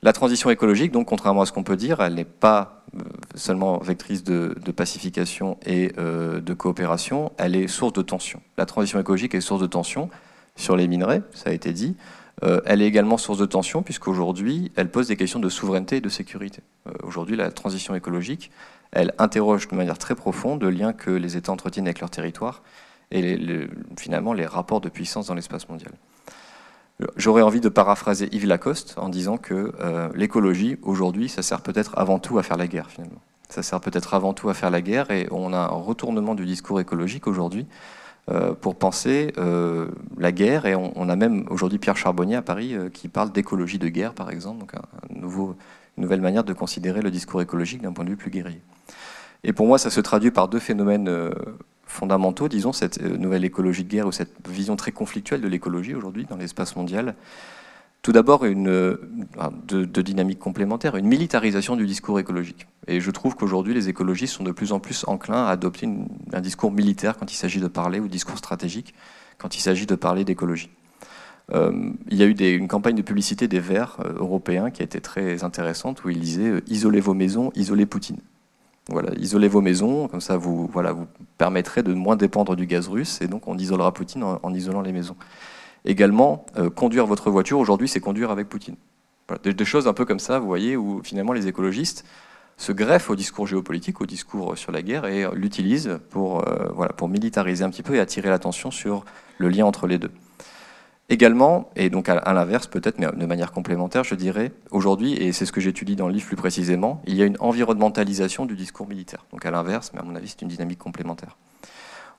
La transition écologique, donc, contrairement à ce qu'on peut dire, elle n'est pas euh, seulement vectrice de, pacification et euh, de coopération, elle est source de tension. La transition écologique est source de tension sur les minerais, ça a été dit. Euh, elle est également source de tension puisqu'aujourd'hui, elle pose des questions de souveraineté et de sécurité. Aujourd'hui, la transition écologique, elle interroge de manière très profonde le lien que les États entretiennent avec leur territoire et finalement les rapports de puissance dans l'espace mondial. J'aurais envie de paraphraser Yves Lacoste en disant que euh, l'écologie, aujourd'hui, ça sert peut-être avant tout à faire la guerre, finalement. Ça sert peut-être avant tout à faire la guerre, et on a un retournement du discours écologique aujourd'hui euh, pour penser euh, la guerre, et on, a même aujourd'hui Pierre Charbonnier à Paris qui parle d'écologie de guerre, par exemple, donc une nouvelle manière de considérer le discours écologique d'un point de vue plus guerrier. Et pour moi, ça se traduit par deux phénomènes fondamentaux, disons, cette euh, nouvelle écologie de guerre ou cette vision très conflictuelle de l'écologie aujourd'hui dans l'espace mondial. Tout d'abord, une euh, de, dynamique complémentaire, une militarisation du discours écologique. Et je trouve qu'aujourd'hui, les écologistes sont de plus en plus enclins à adopter un discours militaire quand il s'agit de parler, ou discours stratégique quand il s'agit de parler d'écologie. Euh, il y a eu une campagne de publicité des Verts européens qui a été très intéressante, où ils disaient Isolez vos maisons, isolez Poutine ». Voilà, isolez vos maisons, comme ça vous, voilà, vous permettrez de moins dépendre du gaz russe, et donc on isolera Poutine en, isolant les maisons. Également, euh, conduire votre voiture, aujourd'hui, c'est conduire avec Poutine. des, choses un peu comme ça, vous voyez, où finalement les écologistes se greffent au discours géopolitique, au discours sur la guerre, et l'utilisent pour, euh, militariser un petit peu et attirer l'attention sur le lien entre les deux. Également, et donc à, l'inverse peut-être, mais de manière complémentaire, je dirais, aujourd'hui, et c'est ce que j'étudie dans le livre plus précisément, il y a une environnementalisation du discours militaire. Donc à l'inverse, mais à mon avis, c'est une dynamique complémentaire.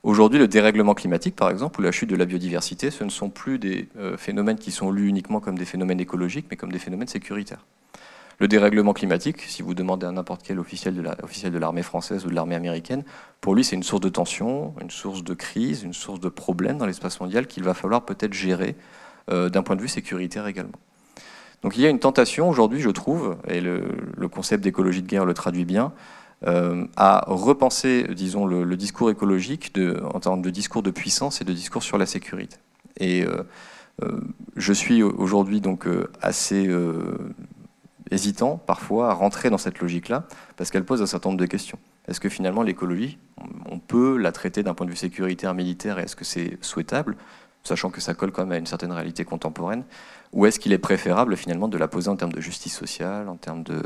Aujourd'hui, le dérèglement climatique, par exemple, ou la chute de la biodiversité, ce ne sont plus des euh, phénomènes qui sont lus uniquement comme des phénomènes écologiques, mais comme des phénomènes sécuritaires. Le dérèglement climatique, si vous demandez à n'importe quel officiel de l'armée française ou de l'armée américaine, pour lui c'est une source de tension, une source de crise, une source de problème dans l'espace mondial qu'il va falloir peut-être gérer euh, d'un point de vue sécuritaire également. Donc il y a une tentation aujourd'hui, je trouve, et le, concept d'écologie de guerre le traduit bien, euh, à repenser, disons, le, discours écologique en termes de discours de puissance et de discours sur la sécurité. Et euh, je suis aujourd'hui donc assez hésitant parfois à rentrer dans cette logique-là, parce qu'elle pose un certain nombre de questions. Est-ce que finalement l'écologie, on peut la traiter d'un point de vue sécuritaire, militaire, et est-ce que c'est souhaitable, sachant que ça colle quand même à une certaine réalité contemporaine, ou est-ce qu'il est préférable finalement de la poser en termes de justice sociale, en termes de,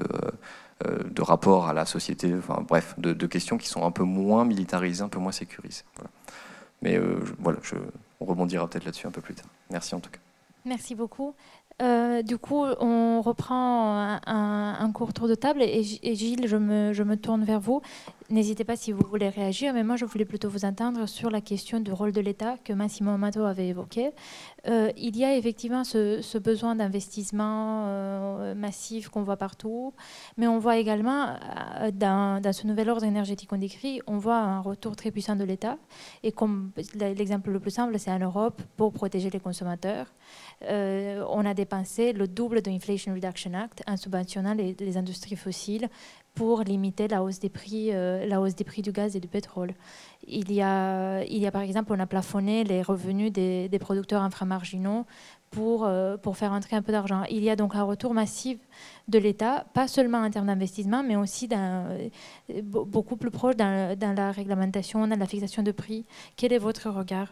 euh, de rapport à la société, enfin bref, de, questions qui sont un peu moins militarisées, un peu moins sécurisées. Mais euh, voilà, je, on rebondira peut-être là-dessus un peu plus tard. Merci en tout cas. Merci beaucoup. Euh, du coup, on reprend un, court tour de table et, Gilles, je me, tourne vers vous. N'hésitez pas si vous voulez réagir, mais moi je voulais plutôt vous entendre sur la question du rôle de l'État que Massimo Amato avait évoqué. Euh, il y a effectivement ce, besoin d'investissement euh, massif qu'on voit partout, mais on voit également dans, dans, ce nouvel ordre énergétique qu'on décrit, on voit un retour très puissant de l'État. Et comme l'exemple le plus simple, c'est en Europe pour protéger les consommateurs. On a dépensé le double de l'Inflation Reduction Act en subventionnant les, industries fossiles pour limiter la hausse des prix, euh, la hausse des prix du gaz et du pétrole. Il y a, il y a par exemple, on a plafonné les revenus des, producteurs inframarginaux pour, euh, pour faire entrer un peu d'argent. Il y a donc un retour massif de l'État, pas seulement en termes d'investissement, mais aussi euh, beaucoup plus proche dans, dans la réglementation, dans la fixation de prix. Quel est votre regard?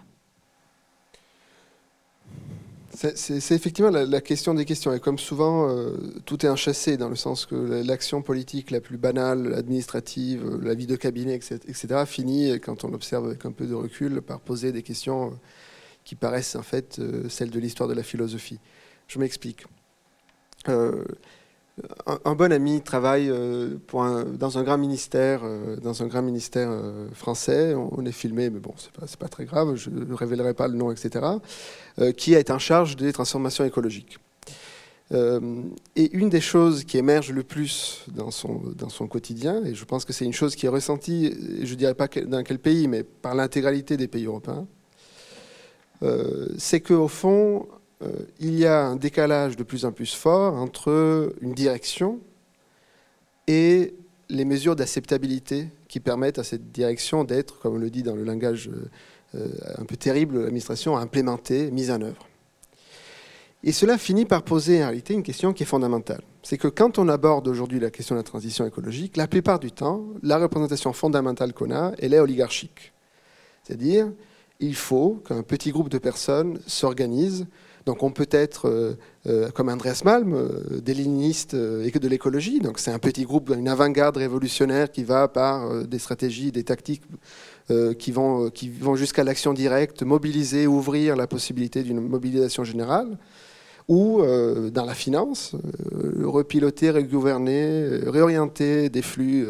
C'est effectivement la, question des questions. Et comme souvent, euh, tout est enchâssé dans le sens que l'action politique la plus banale, administrative, euh, la vie de cabinet, etc., finit, quand on l'observe avec un peu de recul, par poser des questions euh, qui paraissent en fait celles de l'histoire de la philosophie. Je m'explique un, bon ami travaille euh, dans un grand ministère, euh, dans un grand ministère euh, français. On, est filmé, mais bon, c'est pas, pas très grave. Je ne révélerai pas le nom, etc. qui est en charge des transformations écologiques. et une des choses qui émerge le plus dans son, dans son quotidien, et je pense que c'est une chose qui est ressentie, je ne dirais pas dans quel pays, mais par l'intégralité des pays européens, c'est qu'au fond, il y a un décalage de plus en plus fort entre une direction et les mesures d'acceptabilité qui permettent à cette direction d'être, comme on le dit dans le langage euh, un peu terrible de l'administration, implémentée, mise en œuvre. Et cela finit par poser en réalité une question qui est fondamentale. C'est que quand on aborde aujourd'hui la question de la transition écologique, la plupart du temps, la représentation fondamentale qu'on a, elle est oligarchique. C'est-à-dire, il faut qu'un petit groupe de personnes s'organise donc on peut être euh, euh, comme Andreas Malm, euh, des léninistes et que de l'écologie. Donc c'est un petit groupe, une avant-garde révolutionnaire qui va par des stratégies, des tactiques qui vont, qui vont jusqu'à l'action directe, mobiliser, ouvrir la possibilité d'une mobilisation générale ou dans la finance, repiloter, regouverner, réorienter des flux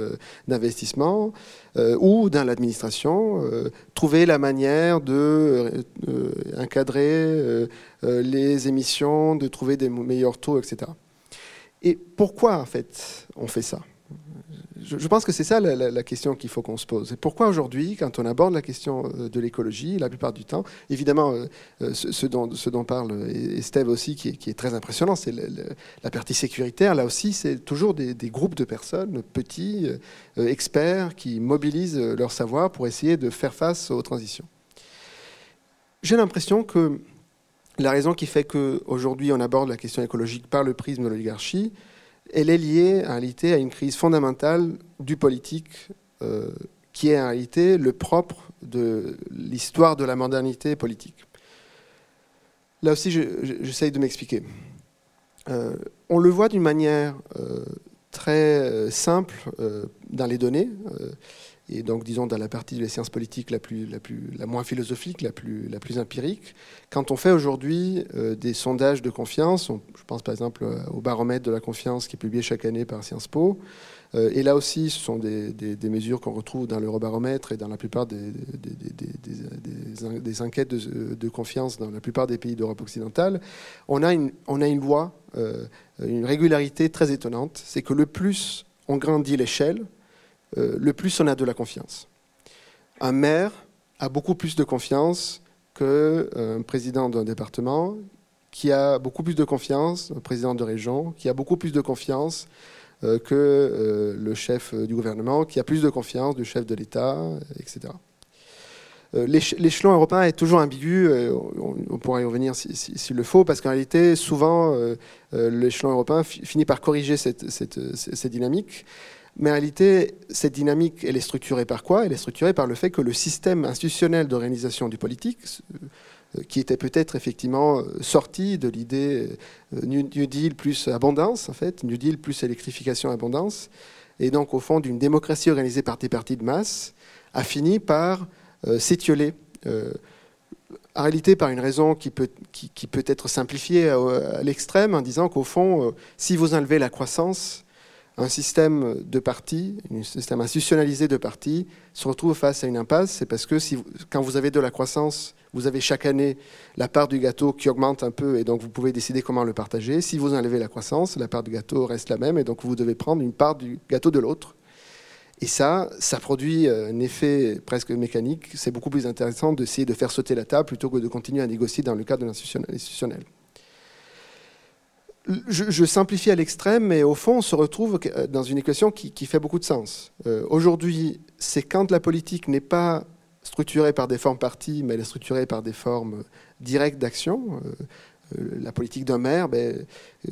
d'investissement, ou dans l'administration, trouver la manière de encadrer euh, les émissions, de trouver des meilleurs taux, etc. Et pourquoi, en fait, on fait ça? Je, pense que c'est ça la, question qu'il faut qu'on se pose. Et pourquoi aujourd'hui, quand on aborde la question euh, de l'écologie, la plupart du temps, évidemment, euh, ce, dont, ce, dont, parle Esteve aussi, qui est, très impressionnant, c'est la partie sécuritaire. Là aussi, c'est toujours des, groupes de personnes, petits, experts, qui mobilisent leur savoir pour essayer de faire face aux transitions. J'ai l'impression que la raison qui fait qu'aujourd'hui on aborde la question écologique par le prisme de l'oligarchie, elle est liée en réalité à une crise fondamentale du politique, euh, qui est en réalité le propre de l'histoire de la modernité politique. Là aussi, j'essaye de m'expliquer. Euh, on le voit d'une manière euh, très simple dans les données et donc disons dans la partie des sciences politiques la, plus, la, plus, la moins philosophique, la plus, la plus empirique, quand on fait aujourd'hui euh, des sondages de confiance, je pense par exemple euh, au baromètre de la confiance qui est publié chaque année par Sciences Po, euh, et là aussi ce sont des, des, mesures qu'on retrouve dans l'eurobaromètre et dans la plupart des, des enquêtes de, confiance dans la plupart des pays d'Europe occidentale, on a une, on a une loi, une régularité très étonnante, c'est que le plus on grandit l'échelle, euh, le plus on a de la confiance. Un maire a beaucoup plus de confiance qu'un euh, président d'un département, qui a beaucoup plus de confiance, un président de région, qui a beaucoup plus de confiance euh, que le chef du gouvernement, qui a plus de confiance du chef de l'État, etc. L'échelon européen est toujours ambigu, on pourra y revenir s'il le faut, parce qu'en réalité, souvent, l'échelon européen finit par corriger cette, cette dynamique Mais en réalité, cette dynamique, elle est structurée par quoi? Elle est structurée par le fait que le système institutionnel d'organisation du politique, euh, qui était peut-être effectivement euh, sorti de l'idée euh, New Deal plus abondance, en fait, New Deal plus électrification abondance, et donc au fond d'une démocratie organisée par des partis de masse, a fini par s'étioler. en réalité, par une raison qui peut, qui, peut être simplifiée à, l'extrême, en disant qu'au fond, si vous enlevez la croissance, un système de partis, un système institutionnalisé de partis, se retrouve face à une impasse. C'est parce que quand vous avez de la croissance, vous avez chaque année la part du gâteau qui augmente un peu et donc vous pouvez décider comment le partager. Si vous enlevez la croissance, la part du gâteau reste la même et donc vous devez prendre une part du gâteau de l'autre. Et ça, ça produit un effet presque mécanique. C'est beaucoup plus intéressant d'essayer de faire sauter la table plutôt que de continuer à négocier dans le cadre de l'institutionnel je, simplifie à l'extrême, mais au fond, on se retrouve euh, dans une équation qui, fait beaucoup de sens. Euh, aujourd'hui, c'est quand la politique n'est pas structurée par des formes parties, mais elle est structurée par des formes directes d'action. Euh, la politique d'un maire, ben,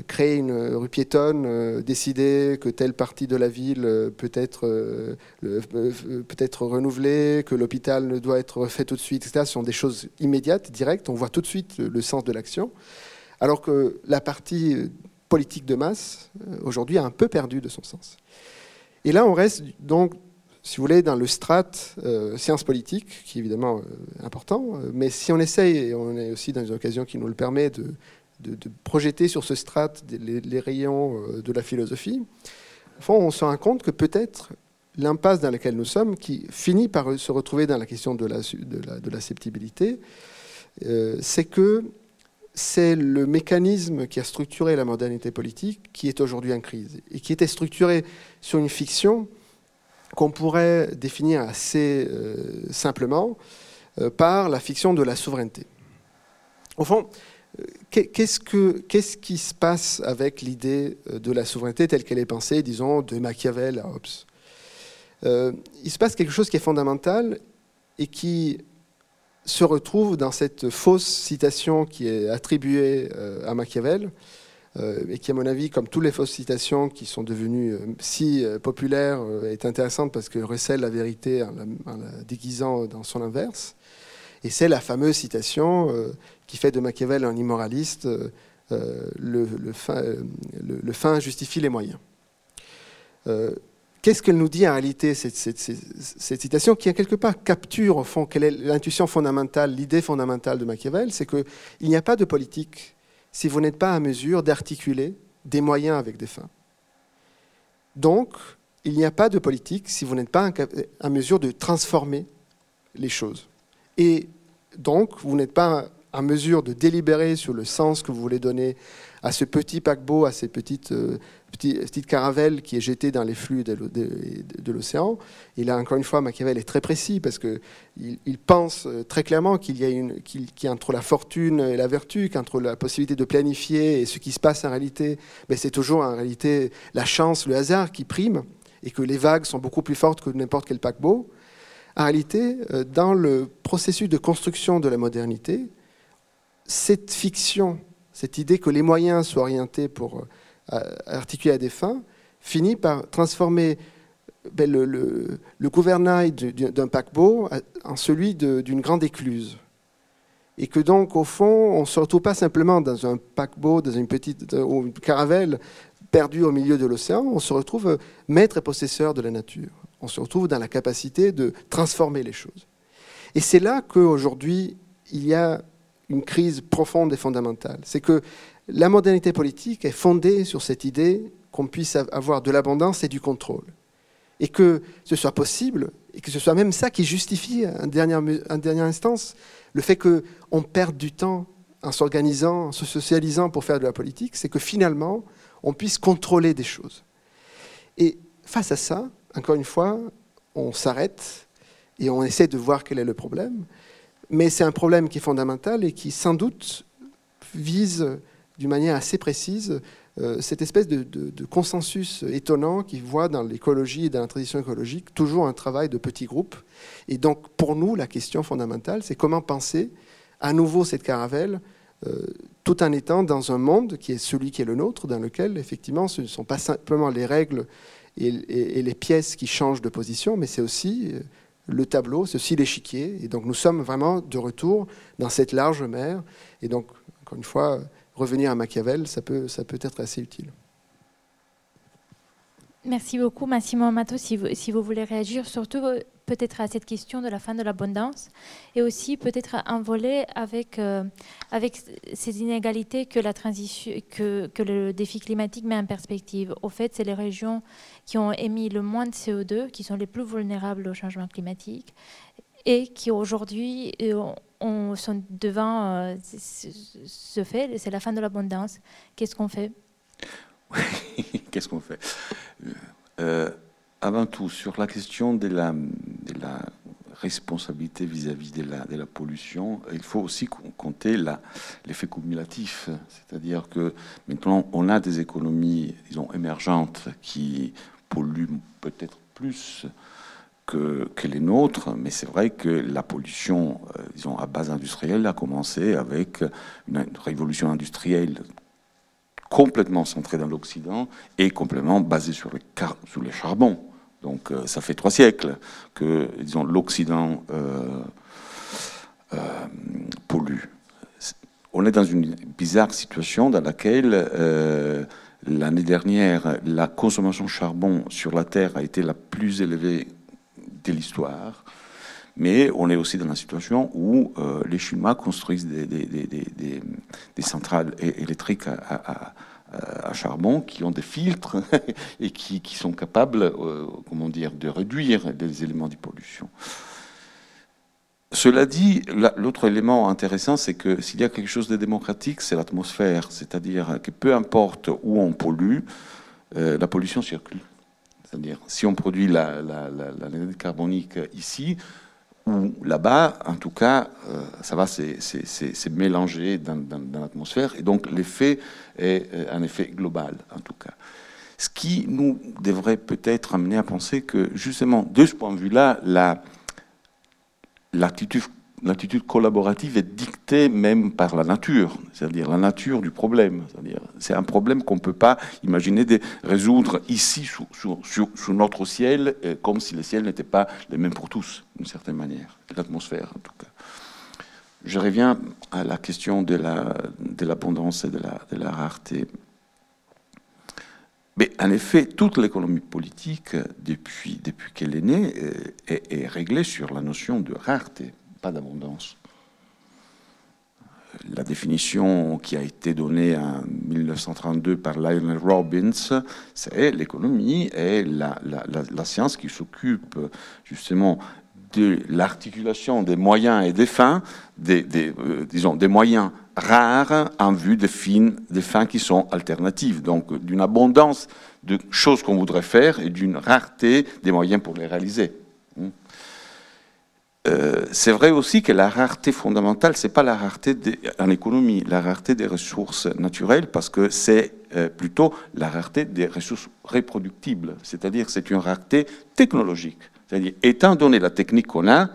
créer une rue piétonne, décider que telle partie de la ville peut être, peut être renouvelée, que l'hôpital doit être fait tout de suite, etc. Ce sont des choses immédiates, directes. On voit tout de suite le sens de l'action alors que la partie euh, politique de masse, euh, aujourd'hui, a un peu perdu de son sens. Et là, on reste donc, si vous voulez, dans le strat euh, sciences politiques, qui est évidemment important, mais si on essaye, et on est aussi dans une occasion qui nous le permet, de, projeter sur ce strat les, rayons de la philosophie, fond, on se rend compte que peut-être l'impasse dans laquelle nous sommes, qui finit par se retrouver dans la question de l'acceptabilité, c'est que c'est le mécanisme qui a structuré la modernité politique qui est aujourd'hui en crise et qui était structuré sur une fiction qu'on pourrait définir assez euh, simplement euh, par la fiction de la souveraineté. Au fond, euh, qu'est-ce, qui se passe avec l'idée de la souveraineté telle qu'elle est pensée, disons, de Machiavel à Hobbes? Il se passe quelque chose qui est fondamental et qui se retrouve dans cette fausse citation qui est attribuée euh, à Machiavel, euh, et qui, à mon avis, comme toutes les fausses citations qui sont devenues euh, si populaires, est intéressante parce que recèle la vérité en la, déguisant dans son inverse. Et c'est la fameuse citation qui fait de Machiavel un immoraliste le, fin, le, fin, justifie les moyens. Qu'est-ce qu'elle nous dit en réalité, cette, citation, qui, en quelque part, capture, au fond, quelle est l'intuition fondamentale, l'idée fondamentale de Machiavel? C'est qu'il n'y a pas de politique si vous n'êtes pas à mesure d'articuler des moyens avec des fins. Donc, il n'y a pas de politique si vous n'êtes pas à mesure de transformer les choses. Et donc, vous n'êtes pas à mesure de délibérer sur le sens que vous voulez donner à ce petit paquebot, à ces petites euh, petite caravelle qui est jetée dans les flux de, l'océan. Et là, encore une fois, Machiavel est très précis parce qu'il il pense euh, très clairement qu'il y a une, qu'il, y a entre la fortune et la vertu, qu'entre la possibilité de planifier et ce qui se passe en réalité, ben c'est toujours en réalité la chance, le hasard qui prime et que les vagues sont beaucoup plus fortes que n'importe quel paquebot. En réalité, euh, dans le processus de construction de la modernité, cette fiction, cette idée que les moyens soient orientés pour articulé à des fins, finit par transformer ben, le, gouvernail d'un paquebot en celui d'une grande écluse. Et que donc, au fond, on ne se retrouve pas simplement dans un paquebot, dans une petite ou une caravelle perdue au milieu de l'océan, on se retrouve maître et possesseur de la nature. On se retrouve dans la capacité de transformer les choses. Et c'est là qu'aujourd'hui, il y a une crise profonde et fondamentale. C'est que la modernité politique est fondée sur cette idée qu'on puisse avoir de l'abondance et du contrôle. Et que ce soit possible, et que ce soit même ça qui justifie, en dernière, instance, le fait qu'on perde du temps en s'organisant, en se socialisant pour faire de la politique, c'est que finalement, on puisse contrôler des choses. Et face à ça, encore une fois, on s'arrête et on essaie de voir quel est le problème. Mais c'est un problème qui est fondamental et qui, sans doute, vise d'une manière assez précise euh, cette espèce de, consensus étonnant qui voit dans l'écologie et dans la tradition écologique toujours un travail de petits groupes. Et donc, pour nous, la question fondamentale, c'est comment penser à nouveau cette caravelle euh, tout en étant dans un monde qui est celui qui est le nôtre, dans lequel, effectivement, ce ne sont pas simplement les règles et, les pièces qui changent de position, mais c'est aussi le tableau, c'est aussi l'échiquier. Et donc nous sommes vraiment de retour dans cette large mer. Et donc, encore une fois, revenir à Machiavel, ça peut, ça peut être assez utile. Merci beaucoup, Massimo Amato. Si vous, si vous voulez réagir, surtout euh, peut-être à cette question de la fin de l'abondance, et aussi peut-être un volet avec, euh, avec ces inégalités que, la transition, que, que le défi climatique met en perspective. Au fait, c'est les régions qui ont émis le moins de CO2 qui sont les plus vulnérables au changement climatique et qui aujourd'hui euh, sont devant ce fait, c'est la fin de l'abondance. Qu'est-ce qu'on fait? Qu'est-ce qu'on fait? Euh, Avant tout, sur la question de la, responsabilité vis-à-vis de, la, pollution, il faut aussi compter l'effet cumulatif. C'est-à-dire que maintenant, on a des économies, émergentes qui polluent peut-être plus que, les nôtres, mais c'est vrai que la pollution, euh, disons, à base industrielle a commencé avec une révolution industrielle complètement centré dans l'Occident et complètement basé sur les, sur les charbons. Donc euh, ça fait trois siècles que, disons, l'Occident euh, pollue. On est dans une bizarre situation dans laquelle l'année dernière, la consommation de charbon sur la Terre a été la plus élevée de l'histoire. Mais on est aussi dans la situation où les Chinois construisent des, centrales électriques à, charbon qui ont des filtres et qui, qui sont capables, euh, comment dire, de réduire les éléments de pollution. Cela dit, l'autre élément intéressant, c'est que s'il y a quelque chose de démocratique, c'est l'atmosphère. C'est-à-dire que peu importe où on pollue, euh, la pollution circule. C'est-à-dire, si on produit la, la, la, carbonique ici, ou là-bas, en tout cas, euh, ça va c'est mélangé dans, l'atmosphère, et donc l'effet est euh, un effet global, en tout cas. Ce qui nous devrait peut-être amener à penser que, justement, de ce point de vue-là, l'attitude l'attitude collaborative est dictée même par la nature, c'est-à-dire la nature du problème. C'est un problème qu'on ne peut pas imaginer de résoudre ici, sous, notre ciel, euh, comme si le ciel n'était pas le même pour tous, d'une certaine manière, l'atmosphère en tout cas. Je reviens à la question de l'abondance et de la, rareté. Mais en effet, toute l'économie politique, depuis, depuis qu'elle est née, euh, est réglée sur la notion de rareté pas d'abondance. La définition qui a été donnée en 1932 par Lionel Robbins, c'est l'économie et la, science qui s'occupe justement de l'articulation des moyens et des fins, des, euh, disons, des moyens rares en vue des fins, des fins qui sont alternatives. Donc d'une abondance de choses qu'on voudrait faire et d'une rareté des moyens pour les réaliser. Euh, c'est vrai aussi que la rareté fondamentale, c'est pas la rareté en économie, la rareté des ressources naturelles, parce que c'est euh, plutôt la rareté des ressources reproductibles, c'est-à-dire c'est une rareté technologique. C'est-à-dire, étant donné la technique qu'on a,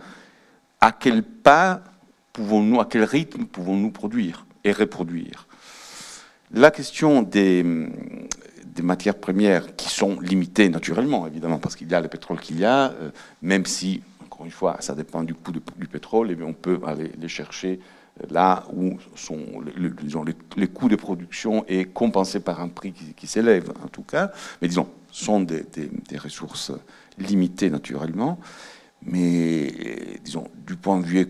à quel pas pouvons-nous, à quel rythme pouvons-nous produire et reproduire? La question des, matières premières qui sont limitées naturellement, évidemment, parce qu'il y a le pétrole qu'il y a, euh, même si encore une fois, ça dépend du coût du pétrole, et on peut aller les chercher euh, là où sont les, coûts de production est compensé par un prix qui, s'élève, en tout cas. Mais disons, sont des, ressources limitées naturellement. Mais disons, du point de vue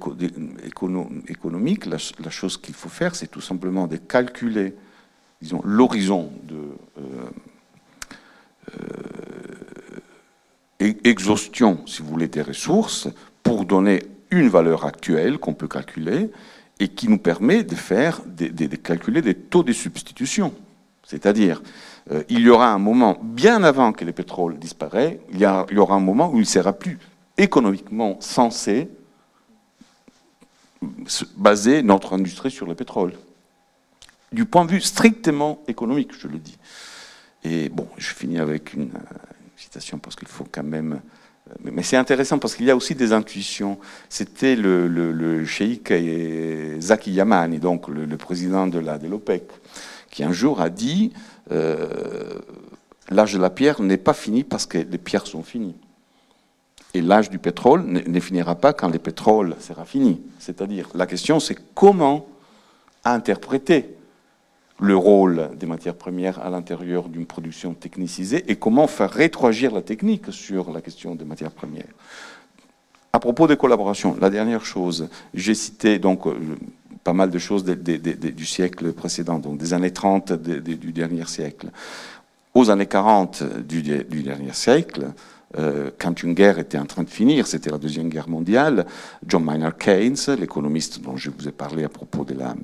économique, la, chose qu'il faut faire, c'est tout simplement de calculer, disons, l'horizon de euh, euh, exhaustion, si vous voulez, des ressources pour donner une valeur actuelle qu'on peut calculer et qui nous permet de faire, de, calculer des taux de substitution. C'est-à-dire, euh, il y aura un moment, bien avant que le pétrole disparaît, il y, il y aura un moment où il ne sera plus économiquement censé baser notre industrie sur le pétrole. Du point de vue strictement économique, je le dis. Et bon, je finis avec une, citation parce qu'il faut quand même. Euh, mais c'est intéressant parce qu'il y a aussi des intuitions. C'était le, le, cheikh Zaki Yamani, donc le, président de l'OPEC, qui un jour a dit euh, l'âge de la pierre n'est pas fini parce que les pierres sont finies. Et l'âge du pétrole ne, finira pas quand le pétrole sera fini. C'est-à-dire, la question, c'est comment interpréter le rôle des matières premières à l'intérieur d'une production technicisée et comment faire rétroagir la technique sur la question des matières premières. À propos des collaborations, la dernière chose, j'ai cité donc euh, pas mal de choses du siècle précédent, donc des années 30 du dernier siècle. Aux années 40 du, dernier siècle, euh, quand une guerre était en train de finir, c'était la Deuxième Guerre mondiale, John Maynard Keynes, l'économiste dont je vous ai parlé à propos de la,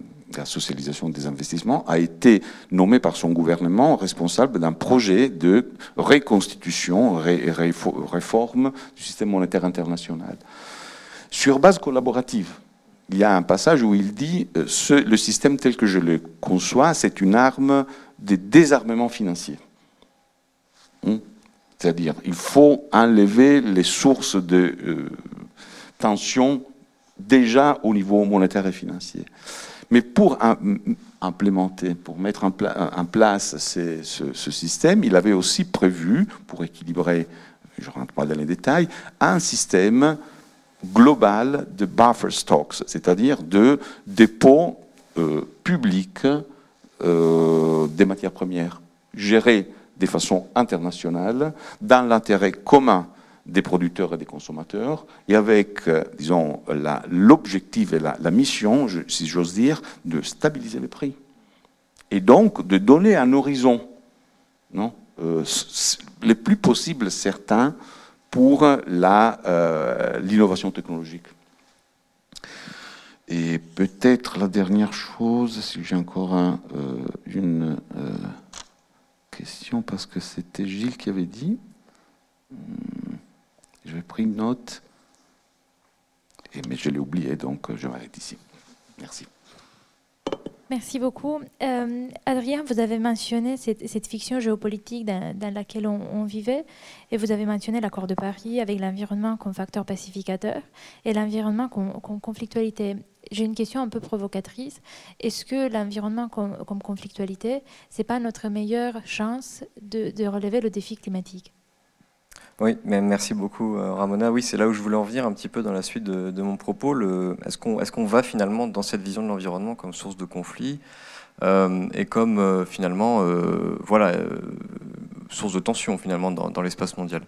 socialisation des investissements, a été nommé par son gouvernement responsable d'un projet de reconstitution, réforme du système monétaire international. Sur base collaborative, il y a un passage où il dit euh, le système tel que je le conçois, c'est une arme de désarmement financier. Hmm? C'est-à-dire, il faut enlever les sources de euh, tension déjà au niveau monétaire et financier. Mais pour implémenter, pour mettre en, place ce, système, il avait aussi prévu, pour équilibrer, je ne rentre pas dans les détails, un système global de buffer stocks, c'est-à-dire de dépôts euh, publics euh, des matières premières, gérés de façon internationale, dans l'intérêt commun des producteurs et des consommateurs, et avec, euh, disons, l'objectif et la, mission, si j'ose dire, de stabiliser les prix. Et donc de donner un horizon, non, euh, le plus possible certain pour euh, l'innovation technologique. Et peut-être la dernière chose, si j'ai encore une question, parce que c'était Gilles qui avait dit. Hmm. Je vais pris une note, mais je l'ai oublié, donc euh, je m'arrête ici. Merci. Merci beaucoup. Euh, Adrien, vous avez mentionné cette, fiction géopolitique dans, laquelle on, vivait, et vous avez mentionné l'accord de Paris avec l'environnement comme facteur pacificateur et l'environnement comme, conflictualité. J'ai une question un peu provocatrice. Est-ce que l'environnement comme, conflictualité, ce n'est pas notre meilleure chance de relever le défi climatique? Oui, mais merci beaucoup euh, Ramona. Oui, c'est là où je voulais en venir un petit peu dans la suite de, mon propos. Est-ce qu'on va finalement dans cette vision de l'environnement comme source de conflit euh, et comme euh, finalement voilà, source de tension finalement dans, l'espace mondial?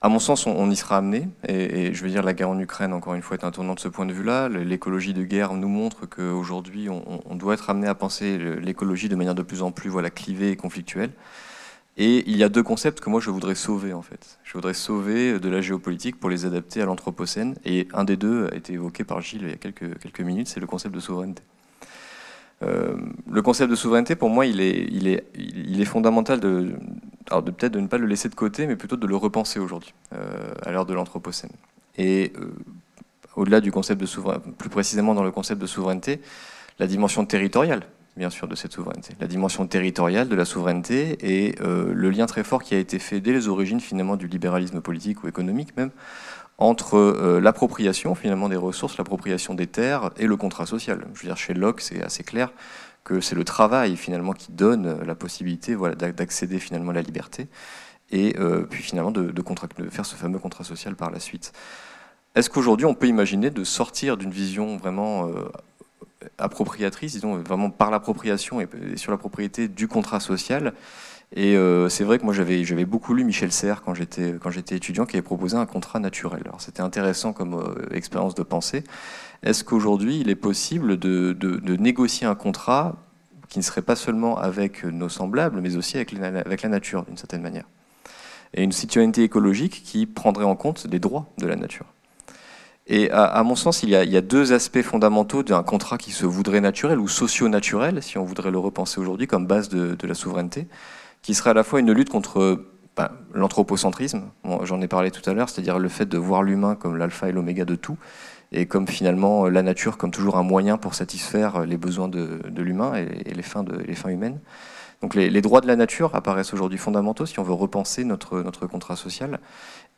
À mon sens, on, y sera amené, et, je veux dire, la guerre en Ukraine, encore une fois, est un tournant de ce point de vue-là. L'écologie de guerre nous montre qu'aujourd'hui, on, on, doit être amené à penser l'écologie de manière de plus en plus voilà, clivée et conflictuelle. Et il y a deux concepts que moi je voudrais sauver en fait. Je voudrais sauver de la géopolitique pour les adapter à l'anthropocène. Et un des deux a été évoqué par Gilles il y a quelques, minutes, c'est le concept de souveraineté. Euh, le concept de souveraineté, pour moi, il est, fondamental de, peut-être de ne pas le laisser de côté, mais plutôt de le repenser aujourd'hui, euh, à l'heure de l'anthropocène. Et euh, au-delà du concept de souveraineté, plus précisément dans le concept de souveraineté, la dimension territoriale bien sûr, de cette souveraineté. La dimension territoriale de la souveraineté et euh, le lien très fort qui a été fait dès les origines finalement du libéralisme politique ou économique même entre euh, l'appropriation finalement des ressources, l'appropriation des terres et le contrat social. Je veux dire, chez Locke, c'est assez clair que c'est le travail finalement qui donne la possibilité voilà, d'accéder finalement à la liberté et euh, puis finalement de, de, de faire ce fameux contrat social par la suite. Est-ce qu'aujourd'hui on peut imaginer de sortir d'une vision vraiment appropriatrice, disons vraiment par l'appropriation et, sur la propriété du contrat social. Et euh, c'est vrai que moi j'avais beaucoup lu Michel Serres quand j'étais étudiant qui avait proposé un contrat naturel. Alors c'était intéressant comme euh, expérience de pensée. Est-ce qu'aujourd'hui il est possible de, de, négocier un contrat qui ne serait pas seulement avec nos semblables, mais aussi avec, avec la nature d'une certaine manière, et une citoyenneté écologique qui prendrait en compte les droits de la nature. Et à, mon sens, il y, a, deux aspects fondamentaux d'un contrat qui se voudrait naturel ou socio-naturel, si on voudrait le repenser aujourd'hui comme base de, la souveraineté, qui serait à la fois une lutte contre ben, l'anthropocentrisme, j'en ai parlé tout à l'heure, c'est-à-dire le fait de voir l'humain comme l'alpha et l'oméga de tout, et comme finalement la nature comme toujours un moyen pour satisfaire les besoins de, l'humain et, les fins, humaines. Donc les, droits de la nature apparaissent aujourd'hui fondamentaux si on veut repenser notre contrat social.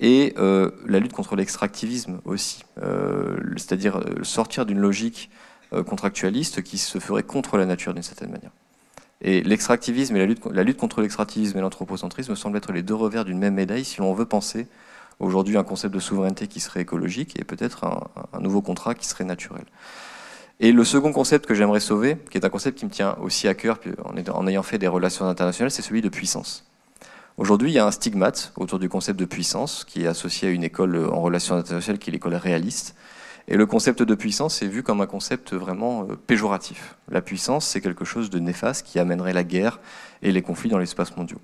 Et euh, la lutte contre l'extractivisme aussi, euh, c'est-à-dire euh, sortir d'une logique contractualiste qui se ferait contre la nature d'une certaine manière. Et l'extractivisme et la lutte, la lutte contre l'extractivisme et l'anthropocentrisme semblent être les deux revers d'une même médaille si l'on veut penser aujourd'hui un concept de souveraineté qui serait écologique et peut-être un, nouveau contrat qui serait naturel. Et le second concept que j'aimerais sauver, qui est un concept qui me tient aussi à cœur en ayant fait des relations internationales, c'est celui de puissance. Aujourd'hui, il y a un stigmate autour du concept de puissance qui est associé à une école en relations internationales qui est l'école réaliste. Et le concept de puissance est vu comme un concept vraiment euh, péjoratif. La puissance, c'est quelque chose de néfaste qui amènerait la guerre et les conflits dans l'espace mondial.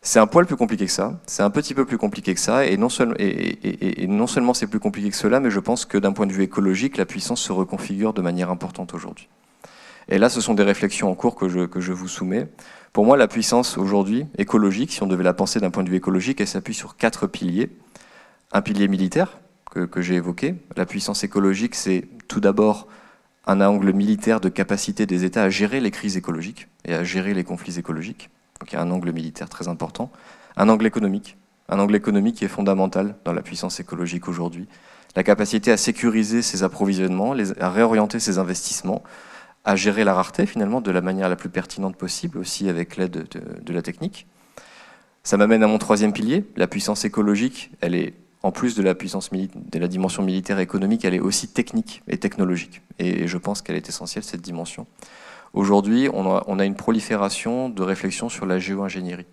C'est un poil plus compliqué que ça, c'est un petit peu plus compliqué que ça, et non, et non seulement c'est plus compliqué que cela, mais je pense que d'un point de vue écologique, la puissance se reconfigure de manière importante aujourd'hui. Et là, ce sont des réflexions en cours que je, vous soumets. Pour moi, la puissance aujourd'hui, écologique, si on devait la penser d'un point de vue écologique, elle s'appuie sur quatre piliers. Un pilier militaire, que, que j'ai évoqué. La puissance écologique, c'est tout d'abord un angle militaire de capacité des États à gérer les crises écologiques et à gérer les conflits écologiques. Donc il y a un angle militaire très important. Un angle économique, un angle économique qui est fondamental dans la puissance écologique aujourd'hui. La capacité à sécuriser ses approvisionnements, à réorienter ses investissements, à gérer la rareté finalement de la manière la plus pertinente possible, aussi avec l'aide de, la technique. Ça m'amène à mon troisième pilier, la puissance écologique. Elle est, en plus de la puissance de la dimension militaire et économique, elle est aussi technique et technologique. Et je pense qu'elle est essentielle, cette dimension. Aujourd'hui, on a, on a une prolifération de réflexions sur la géo-ingénierie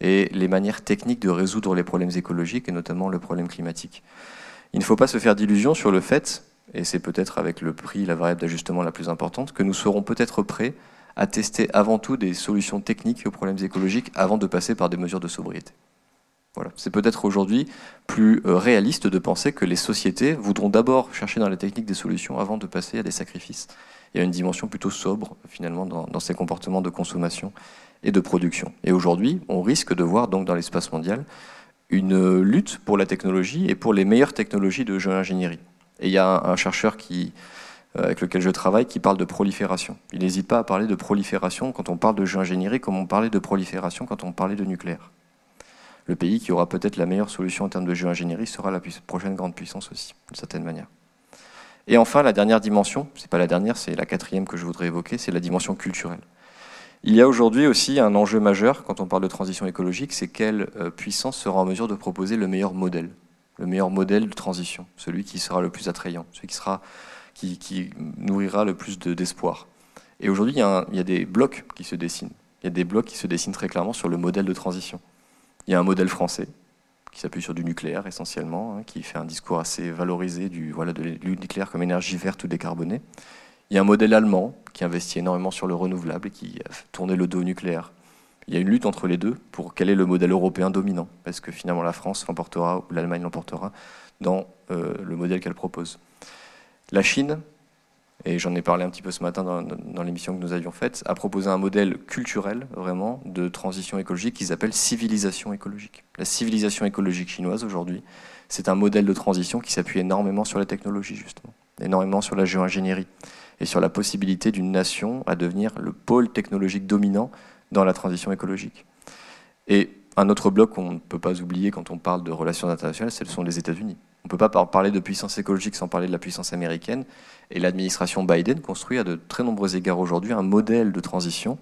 et les manières techniques de résoudre les problèmes écologiques et notamment le problème climatique. Il ne faut pas se faire d'illusions sur le fait et c'est peut-être avec le prix la variable d'ajustement la plus importante, que nous serons peut-être prêts à tester avant tout des solutions techniques aux problèmes écologiques avant de passer par des mesures de sobriété. Voilà. C'est peut-être aujourd'hui plus euh, réaliste de penser que les sociétés voudront d'abord chercher dans la technique des solutions avant de passer à des sacrifices. Y a une dimension plutôt sobre finalement dans, dans ces comportements de consommation et de production. Et aujourd'hui, on risque de voir donc dans l'espace mondial une lutte pour la technologie et pour les meilleures technologies de géo-ingénierie. Et il y a un, chercheur qui, euh, avec lequel je travaille qui parle de prolifération. Il n'hésite pas à parler de prolifération quand on parle de géo-ingénierie, comme on parlait de prolifération quand on parlait de nucléaire. Le pays qui aura peut-être la meilleure solution en termes de géo-ingénierie sera la prochaine grande puissance aussi, d'une certaine manière. Et enfin, la dernière dimension, c'est pas la dernière, c'est la quatrième que je voudrais évoquer, c'est la dimension culturelle. Il y a aujourd'hui aussi un enjeu majeur quand on parle de transition écologique, c'est quelle euh, puissance sera en mesure de proposer le meilleur modèle le meilleur modèle de transition, celui qui sera le plus attrayant, celui qui, sera, qui, nourrira le plus d'espoir. et aujourd'hui, il, y a des blocs qui se dessinent. Il y a des blocs qui se dessinent très clairement sur le modèle de transition. Il y a un modèle français qui s'appuie sur du nucléaire essentiellement, hein, qui fait un discours assez valorisé du, de nucléaire comme énergie verte ou décarbonée. Il y a un modèle allemand qui investit énormément sur le renouvelable et qui a tourné le dos au nucléaire il y a une lutte entre les deux pour quel est le modèle européen dominant. Est-ce que finalement la France l'emportera ou l'Allemagne l'emportera dans euh, le modèle qu'elle propose La Chine, et j'en ai parlé un petit peu ce matin dans, l'émission que nous avions faite, a proposé un modèle culturel vraiment de transition écologique qu'ils appellent civilisation écologique. La civilisation écologique chinoise aujourd'hui, c'est un modèle de transition qui s'appuie énormément sur la technologie justement, énormément sur la géo-ingénierie et sur la possibilité d'une nation à devenir le pôle technologique dominant dans la transition écologique. Et un autre bloc qu'on ne peut pas oublier quand on parle de relations internationales, ce sont les États-Unis. On ne peut pas parler de puissance écologique sans parler de la puissance américaine. Et l'administration Biden construit à de très nombreux égards aujourd'hui un modèle de transition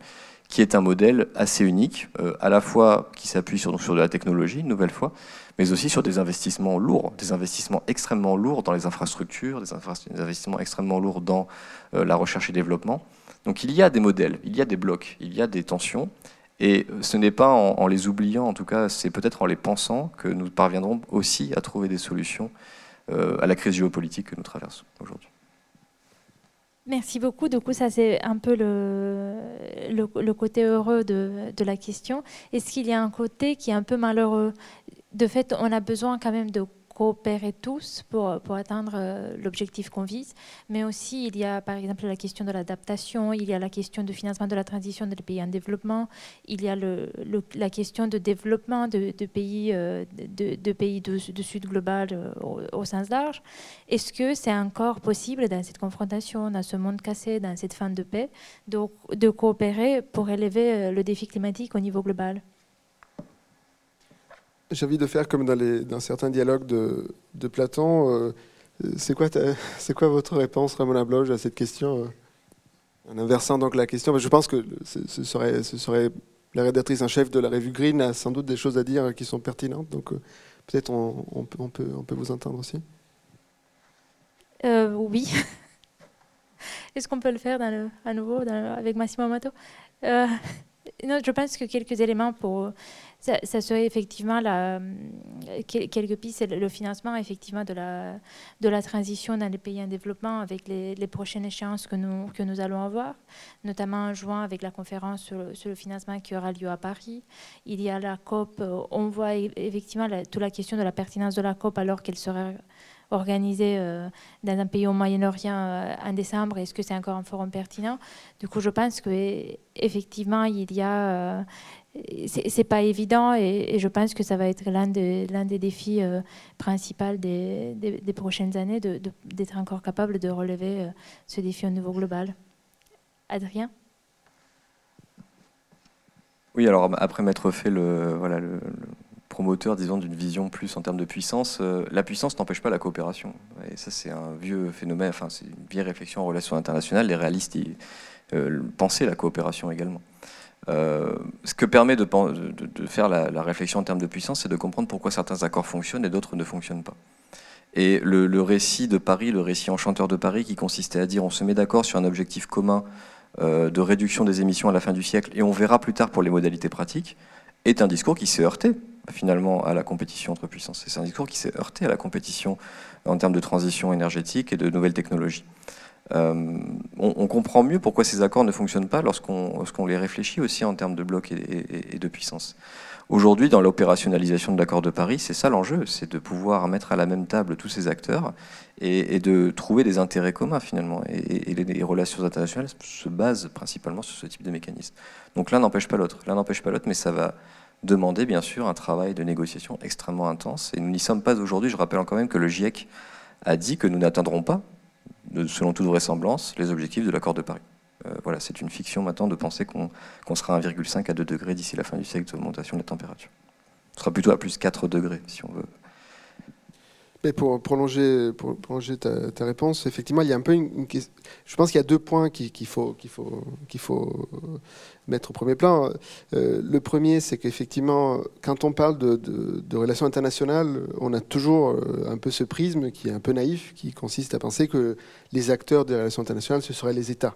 qui est un modèle assez unique, euh, à la fois qui s'appuie sur, de la technologie, une nouvelle fois, mais aussi sur des investissements lourds, des investissements extrêmement lourds dans les infrastructures, des, investissements extrêmement lourds dans euh, la recherche et développement. Donc il y a des modèles, il y a des blocs, il y a des tensions, et ce n'est pas en, les oubliant, en tout cas, c'est peut-être en les pensant que nous parviendrons aussi à trouver des solutions euh, à la crise géopolitique que nous traversons aujourd'hui. Merci beaucoup. Du coup, ça c'est un peu le, le, côté heureux de, de la question. Est-ce qu'il y a un côté qui est un peu malheureux? De fait, on a besoin quand même de coopérer tous pour, pour atteindre euh, l'objectif qu'on vise. Mais aussi, il y a par exemple la question de l'adaptation, il y a la question du financement de la transition des pays en développement, il y a la question de développement de, pays, euh, de, pays de, Sud global euh, au, sens large. Est-ce que c'est encore possible dans cette confrontation, dans ce monde cassé, dans cette fin de paix, de coopérer pour élever le défi climatique au niveau global? J'ai envie de faire comme dans, les, dans certains dialogues de, Platon. Euh, c'est quoi, votre réponse, Ramona Bloch, à cette question En inversant donc la question, je pense que ce serait, la rédactrice en chef de la revue Green a sans doute des choses à dire qui sont pertinentes. Donc peut-être on, peut, vous entendre aussi. oui. Est-ce qu'on peut le faire à nouveau avec Massimo Amato? Euh, non, Je pense que quelques éléments pour. Ça, serait effectivement la, quelques pistes, le financement effectivement de la, de la transition dans les pays en développement avec les, prochaines échéances que nous, que nous allons avoir, notamment en juin avec la conférence sur le, financement qui aura lieu à Paris. Il y a la COP, on voit effectivement toute la question de la pertinence de la COP alors qu'elle sera organisé euh, dans un pays au Moyen-Orient euh, en décembre, est-ce que c'est encore un forum pertinent? Du coup, je pense qu'effectivement, il y a. Euh, c'est pas évident et, je pense que ça va être l'un des défis principaux des, prochaines années, d'être encore capable de relever ce défi au niveau global. Adrien? Oui, alors après m'être fait le, voilà, le promoteur, disons, d'une vision plus en termes de puissance. Euh, la puissance n'empêche pas la coopération. Et ça, c'est un vieux phénomène, enfin, c'est une vieille réflexion en relations internationales. Les réalistes euh, pensaient la coopération également. Euh, ce que permet de, faire la, réflexion en termes de puissance, c'est de comprendre pourquoi certains accords fonctionnent et d'autres ne fonctionnent pas. Et le, le, récit de Paris, le récit enchanteur de Paris, qui consistait à dire on se met d'accord sur un objectif commun de réduction des émissions à la fin du siècle et on verra plus tard pour les modalités pratiques, est un discours qui s'est heurté finalement à la compétition entre puissances. C'est un discours qui s'est heurté à la compétition en termes de transition énergétique et de nouvelles technologies. Euh, on, comprend mieux pourquoi ces accords ne fonctionnent pas lorsqu'on les réfléchit aussi en termes de blocs et, de puissance. Aujourd'hui, dans l'opérationnalisation de l'accord de Paris, c'est ça l'enjeu, c'est de pouvoir mettre à la même table tous ces acteurs et, de trouver des intérêts communs finalement. Et, les, relations internationales se basent principalement sur ce type de mécanisme. Donc l'un n'empêche pas l'autre, l'un n'empêche pas l'autre, mais ça va demander bien sûr un travail de négociation extrêmement intense. Et nous n'y sommes pas aujourd'hui. Je rappelle encore même que le GIEC a dit que nous n'atteindrons pas, selon toute vraisemblance, les objectifs de l'accord de Paris. Euh, voilà, c'est une fiction maintenant de penser qu'on sera à 1,5 à 2 degrés d'ici la fin du siècle d'augmentation de la température. Ce sera plutôt à plus 4 degrés, si on veut mais pour prolonger, ta, réponse, effectivement, il y a un peu une, je pense qu'il y a deux points qu'il faut, faut mettre au premier plan. Euh, le premier, c'est qu'effectivement, quand on parle de, relations internationales, on a toujours euh, un peu ce prisme qui est un peu naïf, qui consiste à penser que les acteurs des relations internationales, ce seraient les États.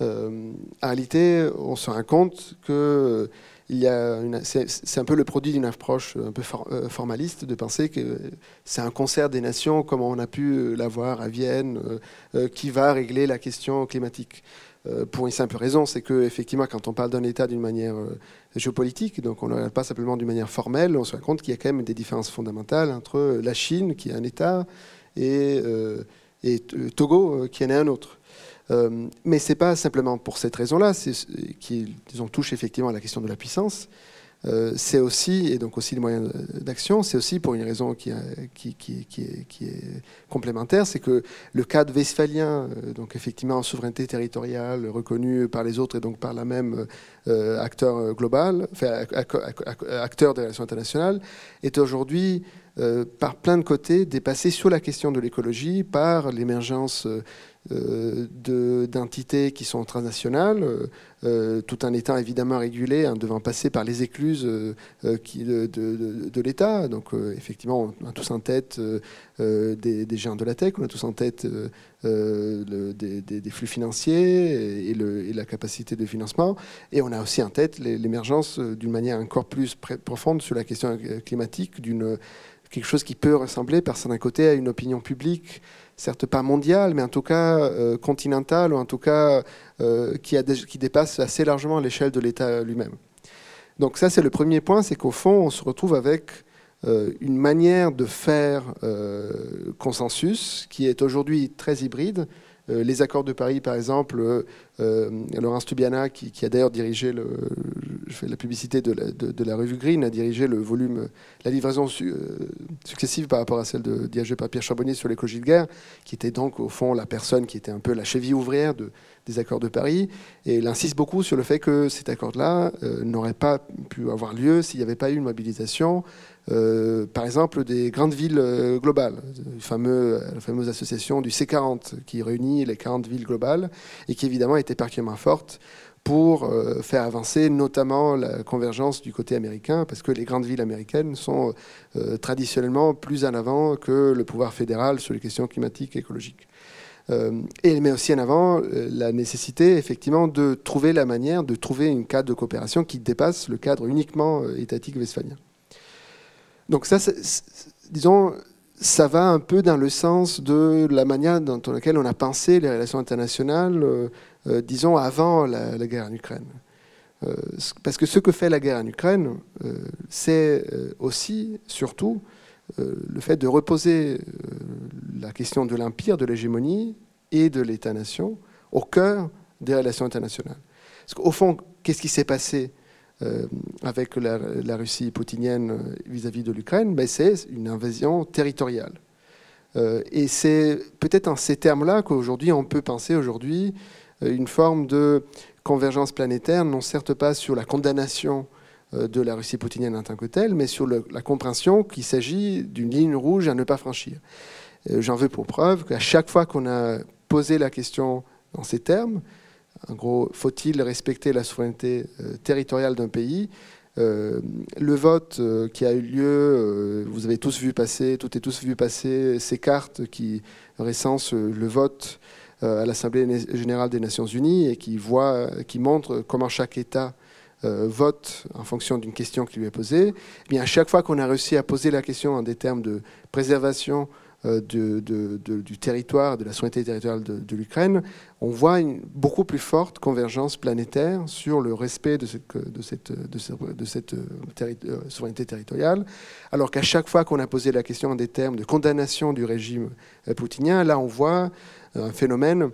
Euh, en réalité, on se rend compte que c'est un peu le produit d'une approche un peu euh, formaliste de penser que c'est un concert des nations, comme on a pu l'avoir à Vienne, euh, euh, qui va régler la question climatique. pour une simple raison, c'est que effectivement, quand on parle d'un État d'une manière géopolitique, donc on ne regarde pas simplement d'une manière formelle, on se rend compte qu'il y a quand même des différences fondamentales entre la Chine, qui est un État, et, et Togo, qui en est un autre. Euh, mais ce n'est pas simplement pour cette raison-là, qui disons, touche effectivement à la question de la puissance. Euh, c'est aussi, et donc aussi les moyens d'action, c'est aussi pour une raison qui, qui est, complémentaire, c'est que le cadre westphalien, euh, donc effectivement en souveraineté territoriale reconnue par les autres et donc par la même acteur global, acteur des relations internationales, est aujourd'hui par plein de côtés dépassé sur la question de l'écologie par l'émergence euh, d'entités qui sont transnationales, euh, tout un État évidemment régulé, hein, devant passer par les écluses euh, de, l'État. Donc effectivement, on a tous en tête des, des, géants de la tech, on a tous en tête des, flux financiers et, la capacité de financement. Et on a aussi en tête l'émergence d'une manière encore plus profonde sur la question climatique, d'une quelque chose qui peut ressembler par d'un côté à une opinion publique certes pas mondiale, mais en tout cas euh, continentale, ou en tout cas euh, qui dépasse assez largement l'échelle de l'État lui-même. Donc ça, c'est le premier point, c'est qu'au fond, on se retrouve avec euh, une manière de faire consensus qui est aujourd'hui très hybride. Les accords de Paris, par exemple, Laurence Tubiana, qui, a d'ailleurs dirigé je fais la publicité de la, revue Green, a dirigé le volume, la livraison successive par rapport à celle dirigée par Pierre Charbonnier sur l'écologie de guerre, qui était donc au fond la personne qui était un peu la cheville ouvrière de, des accords de Paris. Et il insiste beaucoup sur le fait que cet accord-là n'aurait pas pu avoir lieu s'il n'y avait pas eu une mobilisation euh, par exemple, des grandes villes euh, globales, fameux, la fameuse association du C40 qui réunit les 40 villes globales et qui évidemment était particulièrement forte pour euh, faire avancer notamment la convergence du côté américain, parce que les grandes villes américaines sont traditionnellement plus en avant que le pouvoir fédéral sur les questions climatiques et écologiques. et elle met aussi en avant la nécessité effectivement de trouver la manière de trouver un cadre de coopération qui dépasse le cadre uniquement étatique westphalien. Donc ça, disons, ça va un peu dans le sens de la manière dans laquelle on a pensé les relations internationales, euh, euh, disons, avant la, guerre en Ukraine. Euh, parce que ce que fait la guerre en Ukraine, c'est aussi, surtout, le fait de reposer la question de l'empire, de l'hégémonie et de l'État-nation au cœur des relations internationales. Parce qu'au fond, qu'est-ce qui s'est passé avec la, Russie poutinienne euh, vis-à-vis de l'Ukraine, mais c'est une invasion territoriale. Euh, et c'est peut-être en ces termes-là qu'aujourd'hui on peut penser aujourd'hui une forme de convergence planétaire, non certes pas sur la condamnation de la Russie poutinienne en tant que telle, mais sur la compréhension qu'il s'agit d'une ligne rouge à ne pas franchir. J'en veux pour preuve qu'à chaque fois qu'on a posé la question dans ces termes, en gros, faut-il respecter la souveraineté euh, territoriale d'un pays? Euh, le vote euh, qui a eu lieu, vous avez tous vu passer, toutes et tous vu passer ces cartes qui recensent le vote à l'Assemblée générale des Nations Unies et qui, voit, qui montrent comment chaque État vote en fonction d'une question qui lui est posée. Eh bien, à chaque fois qu'on a réussi à poser la question en des termes de préservation euh, du territoire, de la souveraineté territoriale de, l'Ukraine, on voit une beaucoup plus forte convergence planétaire sur le respect de cette, euh, euh, souveraineté territoriale, alors qu'à chaque fois qu'on a posé la question en des termes de condamnation du régime poutinien, là on voit un phénomène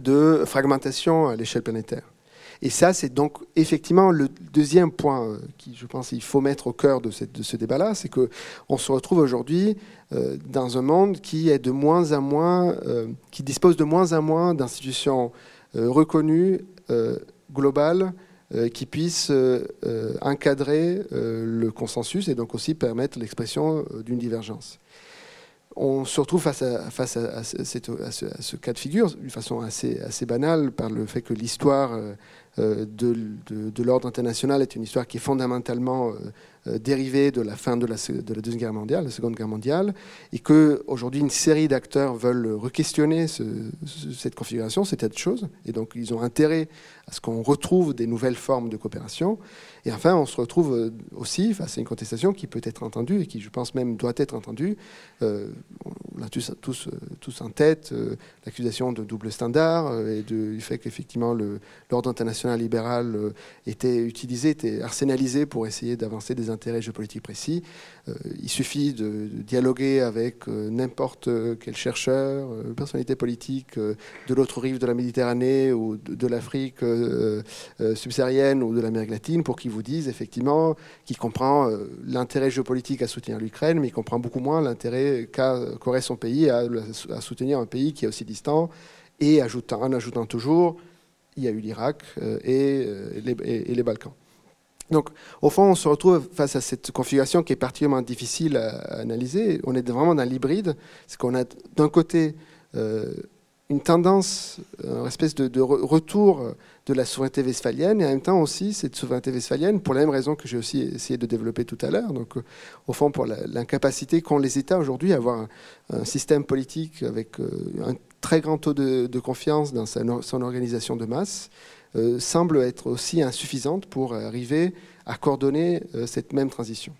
de fragmentation à l'échelle planétaire. Et ça, c'est donc effectivement le deuxième point euh, qui, je pense, il faut mettre au cœur de, ce débat-là, c'est qu'on se retrouve aujourd'hui euh, dans un monde euh, qui dispose de moins en moins d'institutions reconnues, globales, qui puissent encadrer le consensus et donc aussi permettre l'expression d'une divergence on se retrouve face à, ce, cas de figure d'une façon assez, banale par le fait que l'histoire euh, de, l'ordre international est une histoire qui est fondamentalement euh, euh, dérivée de la fin de la, de Deuxième Guerre mondiale, la Seconde Guerre mondiale, et qu'aujourd'hui une série d'acteurs veulent re-questionner cette configuration, cet état de choses, et donc ils ont intérêt à ce qu'on retrouve des nouvelles formes de coopération. Et enfin, on se retrouve aussi face à une contestation qui peut être entendue et qui, je pense même, doit être entendue. on a tous, tous en tête l'accusation de double standard et du fait qu'effectivement l'ordre international libéral euh, était utilisé, était arsénalisé pour essayer d'avancer des intérêts géopolitiques précis. Euh, il suffit de, dialoguer avec euh, n'importe quel chercheur, personnalité politique de l'autre rive de la Méditerranée ou de, l'Afrique subsaharienne ou de l'Amérique latine pour qu'il vous dise effectivement qu'il comprend l'intérêt géopolitique à soutenir l'Ukraine, mais il comprend beaucoup moins l'intérêt qu'aurait son pays à, soutenir un pays qui est aussi distant et ajoutant, en ajoutant toujours il y a eu l'Irak euh, euh, et, les Balkans. Donc, au fond, on se retrouve face à cette configuration qui est particulièrement difficile à, analyser. On est vraiment dans l'hybride. C'est qu'on a d'un côté euh, une tendance, une espèce de, retour de la souveraineté westphalienne, et en même temps aussi cette souveraineté westphalienne, pour la même raison que j'ai aussi essayé de développer tout à l'heure, donc au fond pour l'incapacité qu'ont les États aujourd'hui à avoir un, système politique avec un très grand taux de, confiance dans son organisation de masse, euh, semble être aussi insuffisante pour arriver à coordonner euh, cette même transition.